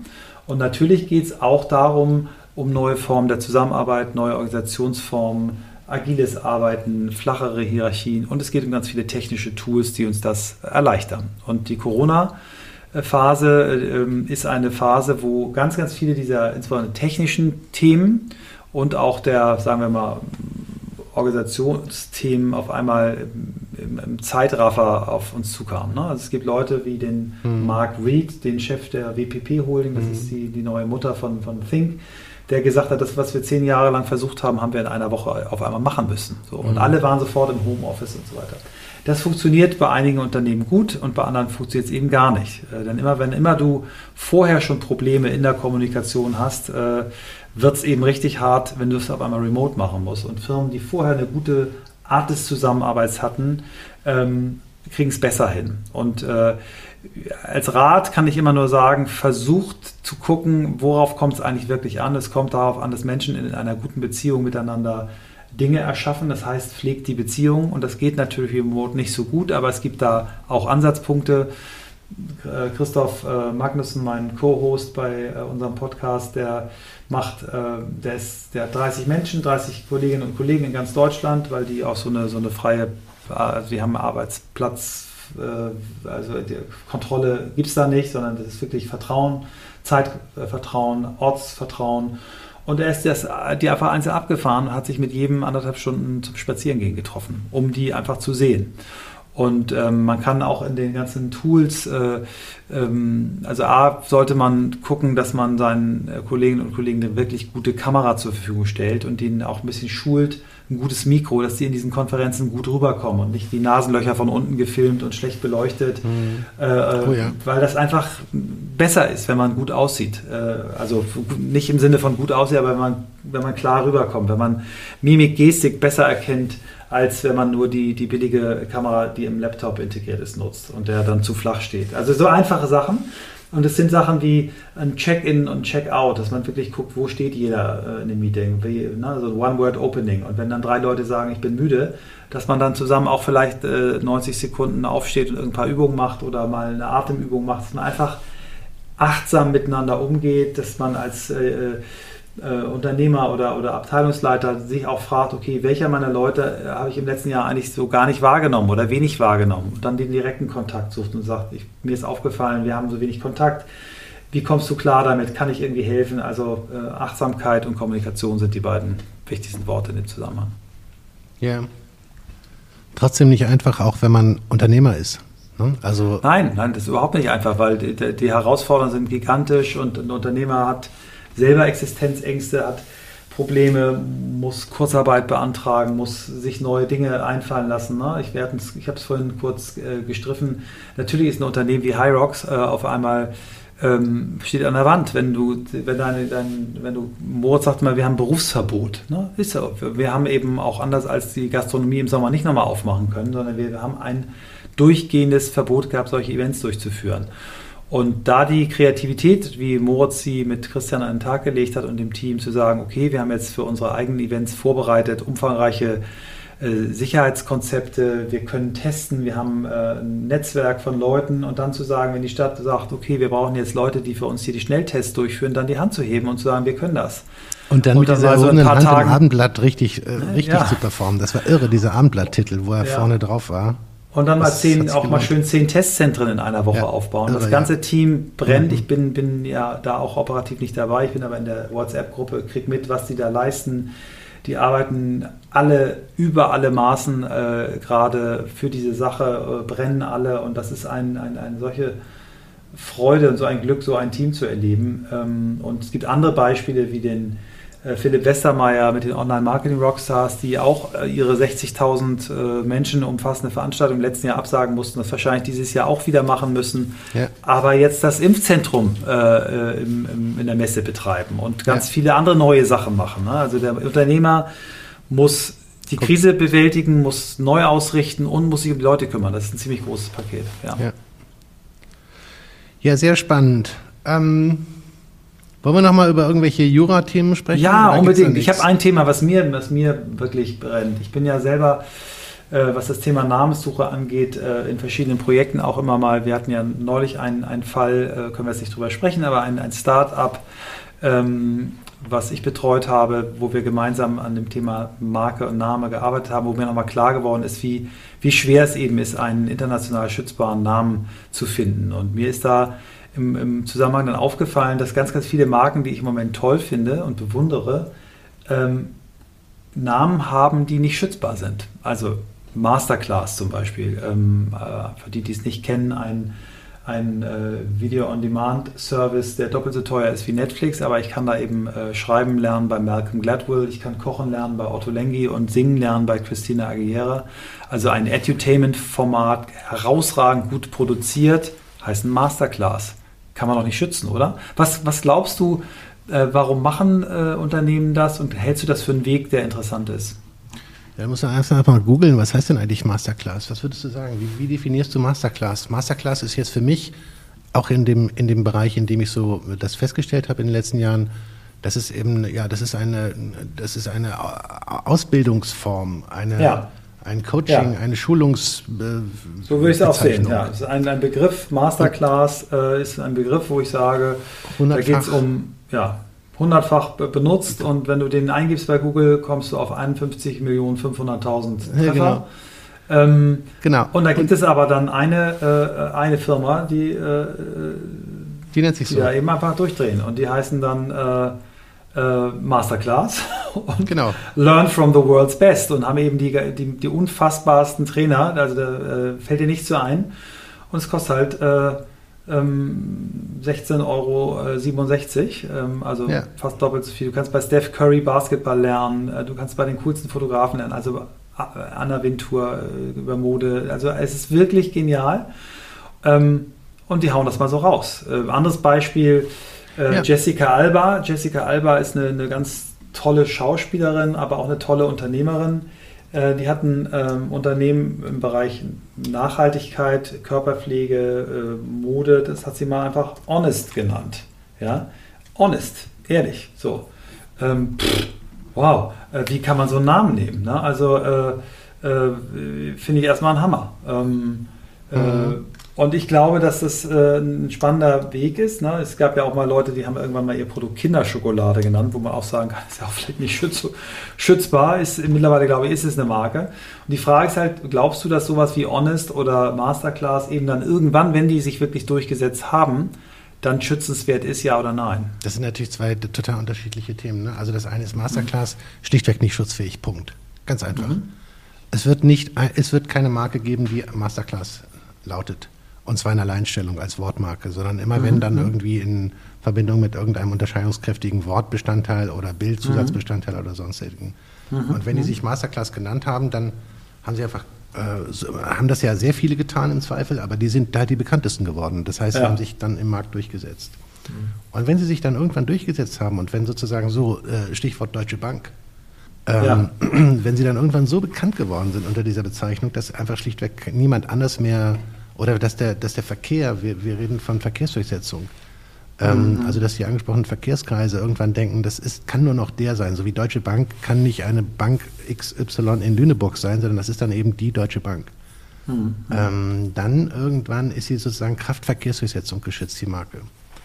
Und natürlich geht es auch darum, um neue Formen der Zusammenarbeit, neue Organisationsformen, agiles Arbeiten, flachere Hierarchien und es geht um ganz viele technische Tools, die uns das erleichtern. Und die Corona-Phase äh, ist eine Phase, wo ganz, ganz viele dieser insbesondere technischen Themen und auch der, sagen wir mal, Organisationsthemen auf einmal im, im Zeitraffer auf uns zukamen. Ne? Also es gibt Leute wie den mhm. Mark Reed, den Chef der WPP Holding, das mhm. ist die, die neue Mutter von, von Think, der gesagt hat, das, was wir zehn Jahre lang versucht haben, haben wir in einer Woche auf einmal machen müssen. So. Und mhm. alle waren sofort im Homeoffice und so weiter. Das funktioniert bei einigen Unternehmen gut und bei anderen funktioniert es eben gar nicht. Äh, denn immer, wenn immer du vorher schon Probleme in der Kommunikation hast, äh, wird es eben richtig hart, wenn du es auf einmal remote machen musst. Und Firmen, die vorher eine gute Art des Zusammenarbeits hatten, ähm, kriegen es besser hin. Und äh, als Rat kann ich immer nur sagen, versucht zu gucken, worauf kommt es eigentlich wirklich an. Es kommt darauf an, dass Menschen in einer guten Beziehung miteinander Dinge erschaffen. Das heißt, pflegt die Beziehung. Und das geht natürlich remote nicht so gut, aber es gibt da auch Ansatzpunkte. Äh, Christoph äh, Magnussen, mein Co-Host bei äh, unserem Podcast, der macht, der, ist, der hat 30 Menschen, 30 Kolleginnen und Kollegen in ganz Deutschland, weil die auch so eine, so eine freie, also haben einen Arbeitsplatz, also die Kontrolle gibt es da nicht, sondern das ist wirklich Vertrauen, Zeitvertrauen, Ortsvertrauen. Und er ist das, die einfach einzeln abgefahren und hat sich mit jedem anderthalb Stunden zum Spazierengehen getroffen, um die einfach zu sehen. Und ähm, man kann auch in den ganzen Tools, äh, ähm, also A, sollte man gucken, dass man seinen äh, Kolleginnen und Kollegen eine wirklich gute Kamera zur Verfügung stellt und ihnen auch ein bisschen schult, ein gutes Mikro, dass die in diesen Konferenzen gut rüberkommen und nicht die Nasenlöcher von unten gefilmt und schlecht beleuchtet, mhm. äh, oh ja. weil das einfach besser ist, wenn man gut aussieht. Äh, also nicht im Sinne von gut aussieht, aber wenn man, wenn man klar rüberkommt, wenn man Mimik, Gestik besser erkennt, als wenn man nur die, die billige Kamera, die im Laptop integriert ist, nutzt und der dann zu flach steht. Also so einfache Sachen. Und es sind Sachen wie ein Check-in und Check-out, dass man wirklich guckt, wo steht jeder äh, in dem Meeting, wie, ne, so One-Word-Opening. Und wenn dann drei Leute sagen, ich bin müde, dass man dann zusammen auch vielleicht äh, 90 Sekunden aufsteht und ein paar Übungen macht oder mal eine Atemübung macht, dass man einfach achtsam miteinander umgeht, dass man als äh, äh, Unternehmer oder, oder Abteilungsleiter sich auch fragt, okay, welcher meiner Leute äh, habe ich im letzten Jahr eigentlich so gar nicht wahrgenommen oder wenig wahrgenommen und dann den direkten Kontakt sucht und sagt, ich, mir ist aufgefallen, wir haben so wenig Kontakt. Wie kommst du klar damit? Kann ich irgendwie helfen? Also äh, Achtsamkeit und Kommunikation sind die beiden wichtigsten Worte in dem Zusammenhang. Ja. Trotzdem nicht einfach, auch wenn man Unternehmer ist. Ne? Also nein, nein, das ist überhaupt nicht einfach, weil die, die Herausforderungen sind gigantisch und ein Unternehmer hat selber Existenzängste hat, Probleme, muss Kurzarbeit beantragen, muss sich neue Dinge einfallen lassen. Ne? Ich, ich habe es vorhin kurz äh, gestriffen. Natürlich ist ein Unternehmen wie Hyrox äh, auf einmal ähm, steht an der Wand, wenn du, wenn deine, dein, wenn du, Moritz sagt mal, wir haben Berufsverbot. Ne? Ist so. Wir haben eben auch anders als die Gastronomie im Sommer nicht nochmal aufmachen können, sondern wir haben ein durchgehendes Verbot gehabt, solche Events durchzuführen. Und da die Kreativität, wie Moritz sie mit Christian an den Tag gelegt hat und dem Team zu sagen, okay, wir haben jetzt für unsere eigenen Events vorbereitet, umfangreiche äh, Sicherheitskonzepte, wir können testen, wir haben äh, ein Netzwerk von Leuten und dann zu sagen, wenn die Stadt sagt, okay, wir brauchen jetzt Leute, die für uns hier die Schnelltests durchführen, dann die Hand zu heben und zu sagen, wir können das. Und dann und mit dieser erhobenen Hand Tagen, im Abendblatt richtig, äh, richtig ja. zu performen. Das war irre, dieser Abendblatt-Titel, wo er ja. vorne drauf war. Und dann mal zehn, auch mal schön zehn Testzentren in einer Woche ja, aufbauen. Das ganze ja. Team brennt. Mhm. Ich bin, bin ja da auch operativ nicht dabei. Ich bin aber in der WhatsApp-Gruppe, krieg mit, was die da leisten. Die arbeiten alle über alle Maßen äh, gerade für diese Sache, äh, brennen alle und das ist ein, ein, eine solche Freude und so ein Glück, so ein Team zu erleben. Ähm, und es gibt andere Beispiele wie den Philipp Westermeier mit den Online-Marketing-Rockstars, die auch äh, ihre 60.000 äh, Menschen umfassende Veranstaltung im letzten Jahr absagen mussten, das wahrscheinlich dieses Jahr auch wieder machen müssen, ja. aber jetzt das Impfzentrum äh, im, im, in der Messe betreiben und ganz ja. viele andere neue Sachen machen. Ne? Also der Unternehmer muss die Krise bewältigen, muss neu ausrichten und muss sich um die Leute kümmern. Das ist ein ziemlich großes Paket. Ja, ja. ja sehr spannend. Ähm Wollen wir nochmal über irgendwelche Jura-Themen sprechen? Ja, unbedingt. Ich habe ein Thema, was mir, was mir wirklich brennt. Ich bin ja selber, äh, was das Thema Namenssuche angeht, äh, in verschiedenen Projekten auch immer mal. Wir hatten ja neulich einen, einen Fall, äh, können wir jetzt nicht drüber sprechen, aber ein, ein Start-up, ähm, was ich betreut habe, wo wir gemeinsam an dem Thema Marke und Name gearbeitet haben, wo mir nochmal klar geworden ist, wie, wie schwer es eben ist, einen international schützbaren Namen zu finden. Und mir ist da im, im, Zusammenhang dann aufgefallen, dass ganz, ganz viele Marken, die ich im Moment toll finde und bewundere, ähm, Namen haben, die nicht schützbar sind. Also Masterclass zum Beispiel, ähm, äh, für die, die es nicht kennen, ein, ein äh, Video-on-Demand-Service, der doppelt so teuer ist wie Netflix, aber ich kann da eben äh, schreiben lernen bei Malcolm Gladwell, ich kann kochen lernen bei Otto Lengi und singen lernen bei Christina Aguilera. Also ein Edutainment-Format, herausragend gut produziert, heißt ein Masterclass kann man doch nicht schützen, oder? Was, was glaubst du, äh, warum machen äh, Unternehmen das und hältst du das für einen Weg, der interessant ist? Ja, da muss man erst mal googeln, was heißt denn eigentlich Masterclass? Was würdest du sagen? Wie, wie, definierst du Masterclass? Masterclass ist jetzt für mich, auch in dem, in dem Bereich, in dem ich so das festgestellt habe in den letzten Jahren, das ist eben, ja, das ist eine, das ist eine Ausbildungsform, eine, ja ein Coaching, ja. eine Schulungs. Äh, so würde ich es auch sehen. Ja, ist ein, ein Begriff Masterclass äh, ist ein Begriff, wo ich sage, da geht es um ja, hundertfach benutzt und wenn du den eingibst bei Google, kommst du auf 51.500.000 Treffer. Ja, genau. Ähm, genau. Und da gibt und, es aber dann eine, äh, eine Firma, die, äh, die nennt sich die so. da eben einfach durchdrehen und die heißen dann äh, äh, Masterclass (laughs) und genau. Learn from the World's Best und haben eben die, die, die unfassbarsten Trainer, also da äh, fällt dir nichts so ein. Und es kostet halt äh, ähm, 16,67 Euro, ähm, also ja. fast doppelt so viel. Du kannst bei Steph Curry Basketball lernen, äh, du kannst bei den coolsten Fotografen lernen, also äh, Anna Wintour äh, über Mode. Also es ist wirklich genial. Ähm, und die hauen das mal so raus. anderes Beispiel, äh, ja. Jessica Alba. Jessica Alba ist eine, eine, ganz tolle Schauspielerin, aber auch eine tolle Unternehmerin. Äh, die hat ein ähm, Unternehmen im Bereich Nachhaltigkeit, Körperpflege, äh, Mode, das hat sie mal einfach Honest genannt. Ja? Honest, ehrlich, so. Ähm, pff, wow, äh, wie kann man so einen Namen nehmen? Ne? Also äh, äh, finde ich erstmal ein Hammer. Ähm, mhm. Und ich glaube, dass das äh, ein spannender Weg ist. Ne? Es gab ja auch mal Leute, die haben irgendwann mal ihr Produkt Kinderschokolade genannt, wo man auch sagen kann, (laughs) ist ja auch vielleicht nicht schütz schützbar. Ist, mittlerweile, glaube ich, ist es eine Marke. Und die Frage ist halt, glaubst du, dass sowas wie Honest oder Masterclass eben dann irgendwann, wenn die sich wirklich durchgesetzt haben, dann schützenswert ist, ja oder nein? Das sind natürlich zwei total unterschiedliche Themen. Ne? Also das eine ist Masterclass, mhm. schlichtweg nicht schutzfähig, Punkt. Ganz einfach. Mhm. Es wird, nicht, es wird keine Marke geben, die Masterclass lautet und zwar in Alleinstellung als Wortmarke, sondern immer wenn dann mhm. irgendwie in Verbindung mit irgendeinem unterscheidungskräftigen Wortbestandteil oder Bildzusatzbestandteil mhm. oder sonstigen. Mhm. Und wenn die sich Masterclass genannt haben, dann haben sie einfach äh, haben das ja sehr viele getan im Zweifel, aber die sind da die bekanntesten geworden. Das heißt, sie haben sich dann im Markt durchgesetzt. Mhm. Und wenn sie sich dann irgendwann durchgesetzt haben und wenn sozusagen so, äh, Stichwort Deutsche Bank, ähm, ja. (clears throat) wenn sie dann irgendwann so bekannt geworden sind unter dieser Bezeichnung, dass einfach schlichtweg niemand anders mehr oder dass der, dass der Verkehr, wir, wir reden von Verkehrsdurchsetzung, ähm, mhm. also dass die angesprochenen Verkehrskreise irgendwann denken, das ist, kann nur noch der sein. So wie Deutsche Bank kann nicht eine Bank XY in Lüneburg sein, sondern das ist dann eben die Deutsche Bank. Mhm. Ähm, dann irgendwann ist sie sozusagen Kraftverkehrsdurchsetzung geschützt, die Marke.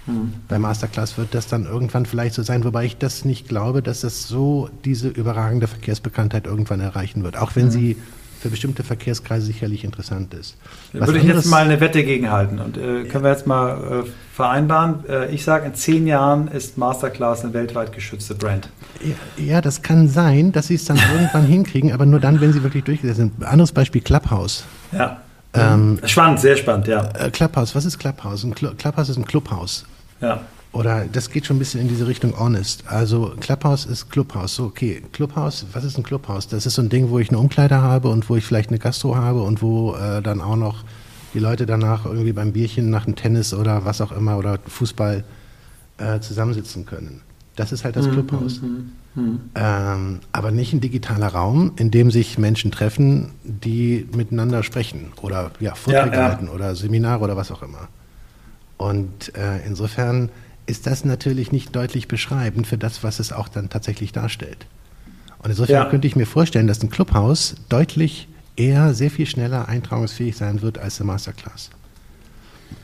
Mhm. Bei Masterclass wird das dann irgendwann vielleicht so sein, wobei ich das nicht glaube, dass das so diese überragende Verkehrsbekanntheit irgendwann erreichen wird. Auch wenn mhm. sie für bestimmte Verkehrskreise sicherlich interessant ist. Da würde ich jetzt mal eine Wette gegenhalten und äh, können wir jetzt mal äh, vereinbaren. Äh, ich sage, in zehn Jahren ist Masterclass eine weltweit geschützte Brand. Ja, ja das kann sein, dass sie es dann (laughs) irgendwann hinkriegen, aber nur dann, wenn sie wirklich durchgesetzt sind. Anderes Beispiel Clubhouse. Ja. Ähm, spannend, sehr spannend, ja. Äh, Clubhouse, was ist Clubhouse? Ein Clubhouse ist ein Clubhaus. Ja. Oder das geht schon ein bisschen in diese Richtung honest. Also Clubhouse ist Clubhouse. So, okay, Clubhouse, was ist ein Clubhouse? Das ist so ein Ding, wo ich eine Umkleider habe und wo ich vielleicht eine Gastro habe und wo äh, dann auch noch die Leute danach irgendwie beim Bierchen nach dem Tennis oder was auch immer oder Fußball äh, zusammensitzen können. Das ist halt das mhm, Clubhaus. Mhm, mhm. Ähm, aber nicht ein digitaler Raum, in dem sich Menschen treffen, die miteinander sprechen oder ja, Vorträge ja, ja. halten oder Seminare oder was auch immer. Und äh, insofern ist das natürlich nicht deutlich beschreibend für das, was es auch dann tatsächlich darstellt. Und insofern ja. könnte ich mir vorstellen, dass ein Clubhaus deutlich eher sehr viel schneller eintragungsfähig sein wird als eine Masterclass.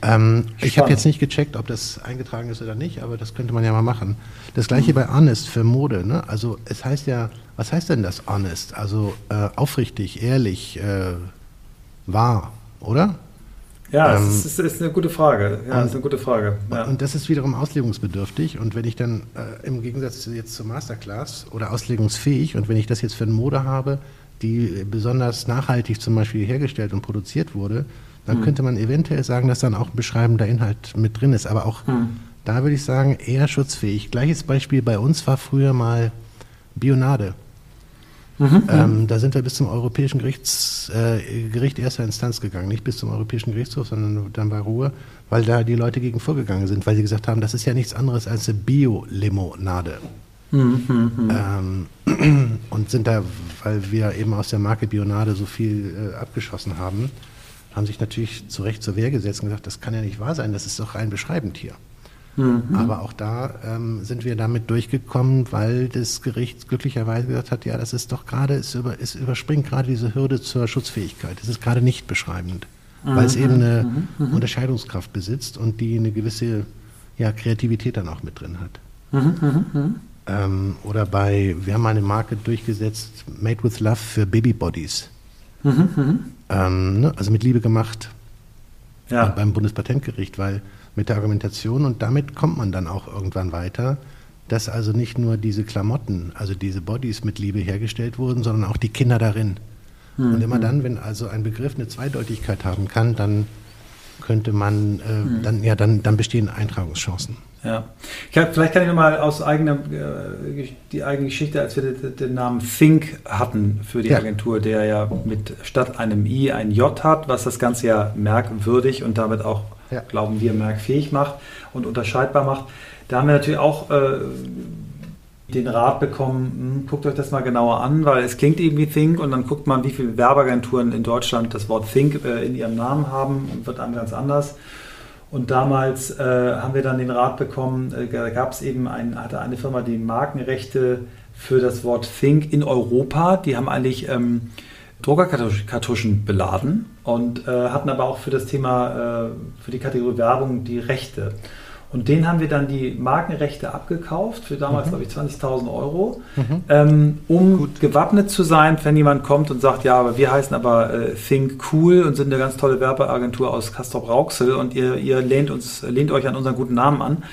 Ähm, ich habe jetzt nicht gecheckt, ob das eingetragen ist oder nicht, aber das könnte man ja mal machen. Das gleiche mhm. bei Honest für Mode. Ne? Also es heißt ja, was heißt denn das Honest? Also äh, aufrichtig, ehrlich, äh, wahr, oder? Ja, ähm, das ist, ist, eine gute Frage. Ja, und, ist eine gute Frage. Ja. Und das ist wiederum auslegungsbedürftig. Und wenn ich dann äh, im Gegensatz jetzt zur Masterclass oder auslegungsfähig und wenn ich das jetzt für eine Mode habe, die besonders nachhaltig zum Beispiel hergestellt und produziert wurde, dann hm. könnte man eventuell sagen, dass dann auch ein beschreibender Inhalt mit drin ist. Aber auch hm. da würde ich sagen, eher schutzfähig. Gleiches Beispiel bei uns war früher mal Bionade. Mhm, ähm, da sind wir bis zum Europäischen Gerichts, äh, Gericht erster Instanz gegangen, nicht bis zum Europäischen Gerichtshof, sondern dann bei Ruhe, weil da die Leute gegen vorgegangen sind, weil sie gesagt haben, das ist ja nichts anderes als eine Bio-Limonade. Mhm, ähm, (clears throat) und sind da, weil wir eben aus der Marke Bionade so viel äh, abgeschossen haben, haben sich natürlich zu Recht zur Wehr gesetzt und gesagt, das kann ja nicht wahr sein, das ist doch rein beschreibend hier. Mhm. Aber auch da ähm, sind wir damit durchgekommen, weil das Gericht glücklicherweise gesagt hat, ja, das ist doch gerade, es, über, es überspringt gerade diese Hürde zur Schutzfähigkeit. Es ist gerade nicht beschreibend, mhm. weil es eben eine mhm. mhm. Unterscheidungskraft besitzt und die eine gewisse ja, Kreativität dann auch mit drin hat. Mhm. Mhm. mhm. Ähm, oder bei, wir haben eine Marke durchgesetzt, Made with Love für Babybodies. Ähm, ne, also mit Liebe gemacht ja. beim Bundespatentgericht, weil mit der Argumentation und damit kommt man dann auch irgendwann weiter, dass also nicht nur diese Klamotten, also diese Bodies mit Liebe hergestellt wurden, sondern auch die Kinder darin. Mhm. Und immer dann, wenn also ein Begriff eine Zweideutigkeit haben kann, dann könnte man, äh, mhm. dann, ja, dann, dann bestehen Eintragungschancen. Ja, hab, vielleicht kann ich nochmal aus eigener, äh, die eigene Geschichte, als wir den, den Namen Think hatten für die ja. Agentur, der ja mit statt einem I ein J hat, was das Ganze ja merkwürdig und damit auch ja. glauben wir, merkfähig macht und unterscheidbar macht. Da haben wir natürlich auch äh, den Rat bekommen, hm, guckt euch das mal genauer an, weil es klingt irgendwie Think und dann guckt man, wie viele Werbeagenturen in Deutschland das Wort Think äh, in ihrem Namen haben und wird einem ganz anders. Und damals äh, haben wir dann den Rat bekommen, äh, da gab es eben ein, hatte eine Firma die Markenrechte für das Wort Think in Europa. Die haben eigentlich ähm, Druckerkartuschen beladen und äh, hatten aber auch für das Thema, äh, für die Kategorie Werbung die Rechte. Und denen haben wir dann die Markenrechte abgekauft für damals, mhm. glaube ich, 20.000 Euro, mhm. ähm, um Gut. gewappnet zu sein, wenn jemand kommt und sagt, ja, aber wir heißen aber äh, Think Cool und sind eine ganz tolle Werbeagentur aus Castrop-Rauxel und ihr, ihr lehnt, uns, lehnt euch an unseren guten Namen an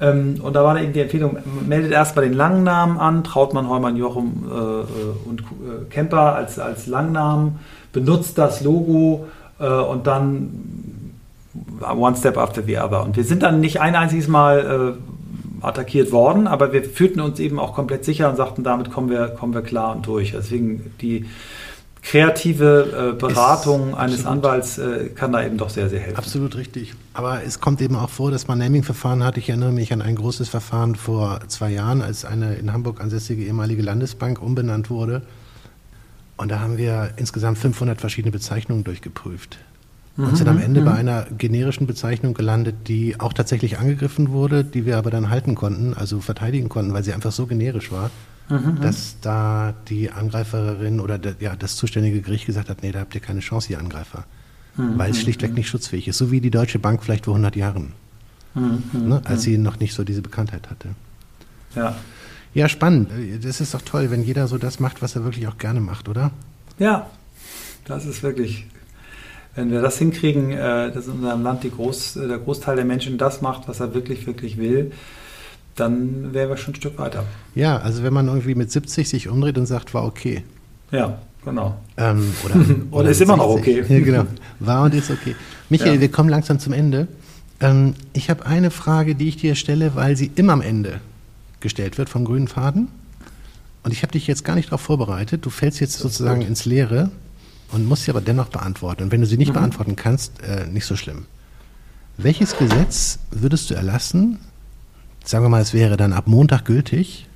ähm, und da war eben die Empfehlung, meldet erst mal den langen Namen an, Trautmann, Heumann, Jochum äh, äh und äh, Kemper als, als Langnamen, benutzt das Logo äh, und dann one step after the other. Und wir sind dann nicht ein einziges Mal äh, attackiert worden, aber wir fühlten uns eben auch komplett sicher und sagten, damit kommen wir, kommen wir klar und durch. Deswegen die kreative äh, Beratung ist eines absolut. Anwalts äh, kann da eben doch sehr, sehr helfen. Absolut richtig. Aber es kommt eben auch vor, dass man Naming-Verfahren hat. Ich erinnere mich an ein großes Verfahren vor zwei Jahren, als eine in Hamburg ansässige ehemalige Landesbank umbenannt wurde. Und da haben wir insgesamt 500 verschiedene Bezeichnungen durchgeprüft. Und mhm, sind am Ende mhm. bei einer generischen Bezeichnung gelandet, die auch tatsächlich angegriffen wurde, die wir aber dann halten konnten, also verteidigen konnten, weil sie einfach so generisch war mhm. dass da die Angreiferin oder der, ja, das zuständige Gericht gesagt hat, nee, da habt ihr keine Chance, ihr Angreifer. Mhm. Weil es schlichtweg nicht schutzfähig ist. So wie die Deutsche Bank vielleicht vor 100 Jahren, mhm. ne, als sie noch nicht so diese Bekanntheit hatte. Ja. Ja, spannend. Das ist doch toll, wenn jeder so das macht, was er wirklich auch gerne macht, oder? Ja, das ist wirklich wenn wir das hinkriegen, äh, dass in unserem Land Groß, der Großteil der Menschen das macht, was er wirklich, wirklich will, dann wären wir schon ein Stück weiter. Ja, also wenn man irgendwie mit 70 sich umdreht und sagt, war okay. Ja, genau. Ähm, (laughs) oder, oder, oder ist immer noch okay. Ja, genau. War und ist okay. Michael, ja. wir kommen langsam zum Ende. Ähm, ich habe eine Frage, die ich dir stelle, weil sie immer am Ende gestellt wird vom grünen Faden. Und ich habe dich jetzt gar nicht darauf vorbereitet. Du fällst jetzt sozusagen gut. ins Leere und musst sie aber dennoch beantworten. Und wenn du sie nicht mhm. beantworten kannst, äh, nicht so schlimm. Welches Gesetz würdest du erlassen, sagen wir mal, es wäre dann ab Montag gültig,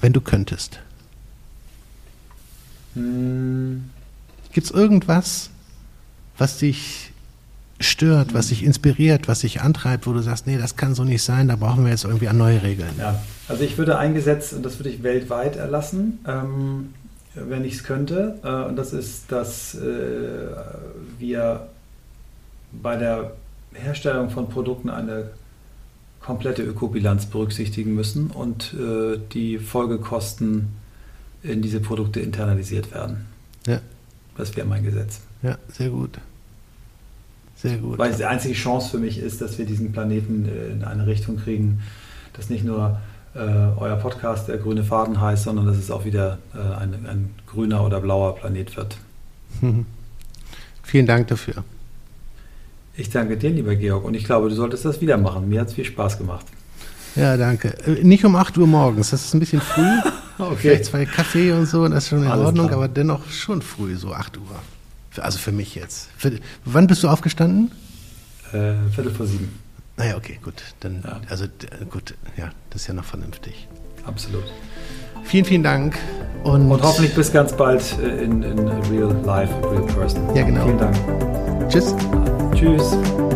wenn du könntest? Hm. Gibt es irgendwas, was dich stört, was dich inspiriert, was dich antreibt, wo du sagst, nee, das kann so nicht sein, da brauchen wir jetzt irgendwie an neue Regeln? Ja, also ich würde ein Gesetz, und das würde ich weltweit erlassen, ähm, wenn ich es könnte, äh, und das ist, dass äh, wir bei der Herstellung von Produkten eine komplette Ökobilanz berücksichtigen müssen und äh, die Folgekosten in diese Produkte internalisiert werden. Ja. Das wäre mein Gesetz. Ja, sehr gut. Sehr gut. Weil die einzige Chance für mich ist, dass wir diesen Planeten äh, in eine Richtung kriegen, dass nicht nur äh, euer Podcast der grüne Faden heißt, sondern dass es auch wieder äh, ein, ein, grüner oder blauer Planet wird. (laughs) Vielen Dank dafür. Ich danke dir, lieber Georg, und ich glaube, du solltest das wieder machen. Mir hat es viel Spaß gemacht. Ja, danke. Äh, nicht um 8 Uhr morgens, das ist ein bisschen früh. (laughs) okay. Vielleicht zwei Kaffee und so, das ist schon in Alles Ordnung, klar. aber dennoch schon früh, so 8 Uhr. Also für mich jetzt. Für, wann bist du aufgestanden? Äh, Viertel vor sieben. Naja, okay, gut. Dann, ja. also gut, ja, das ist ja noch vernünftig. Absolut. Vielen, vielen Dank. Und, und hoffentlich bis ganz bald in, in real life, real person. Ja, genau. Vielen Dank. Tschüss. Tschüss.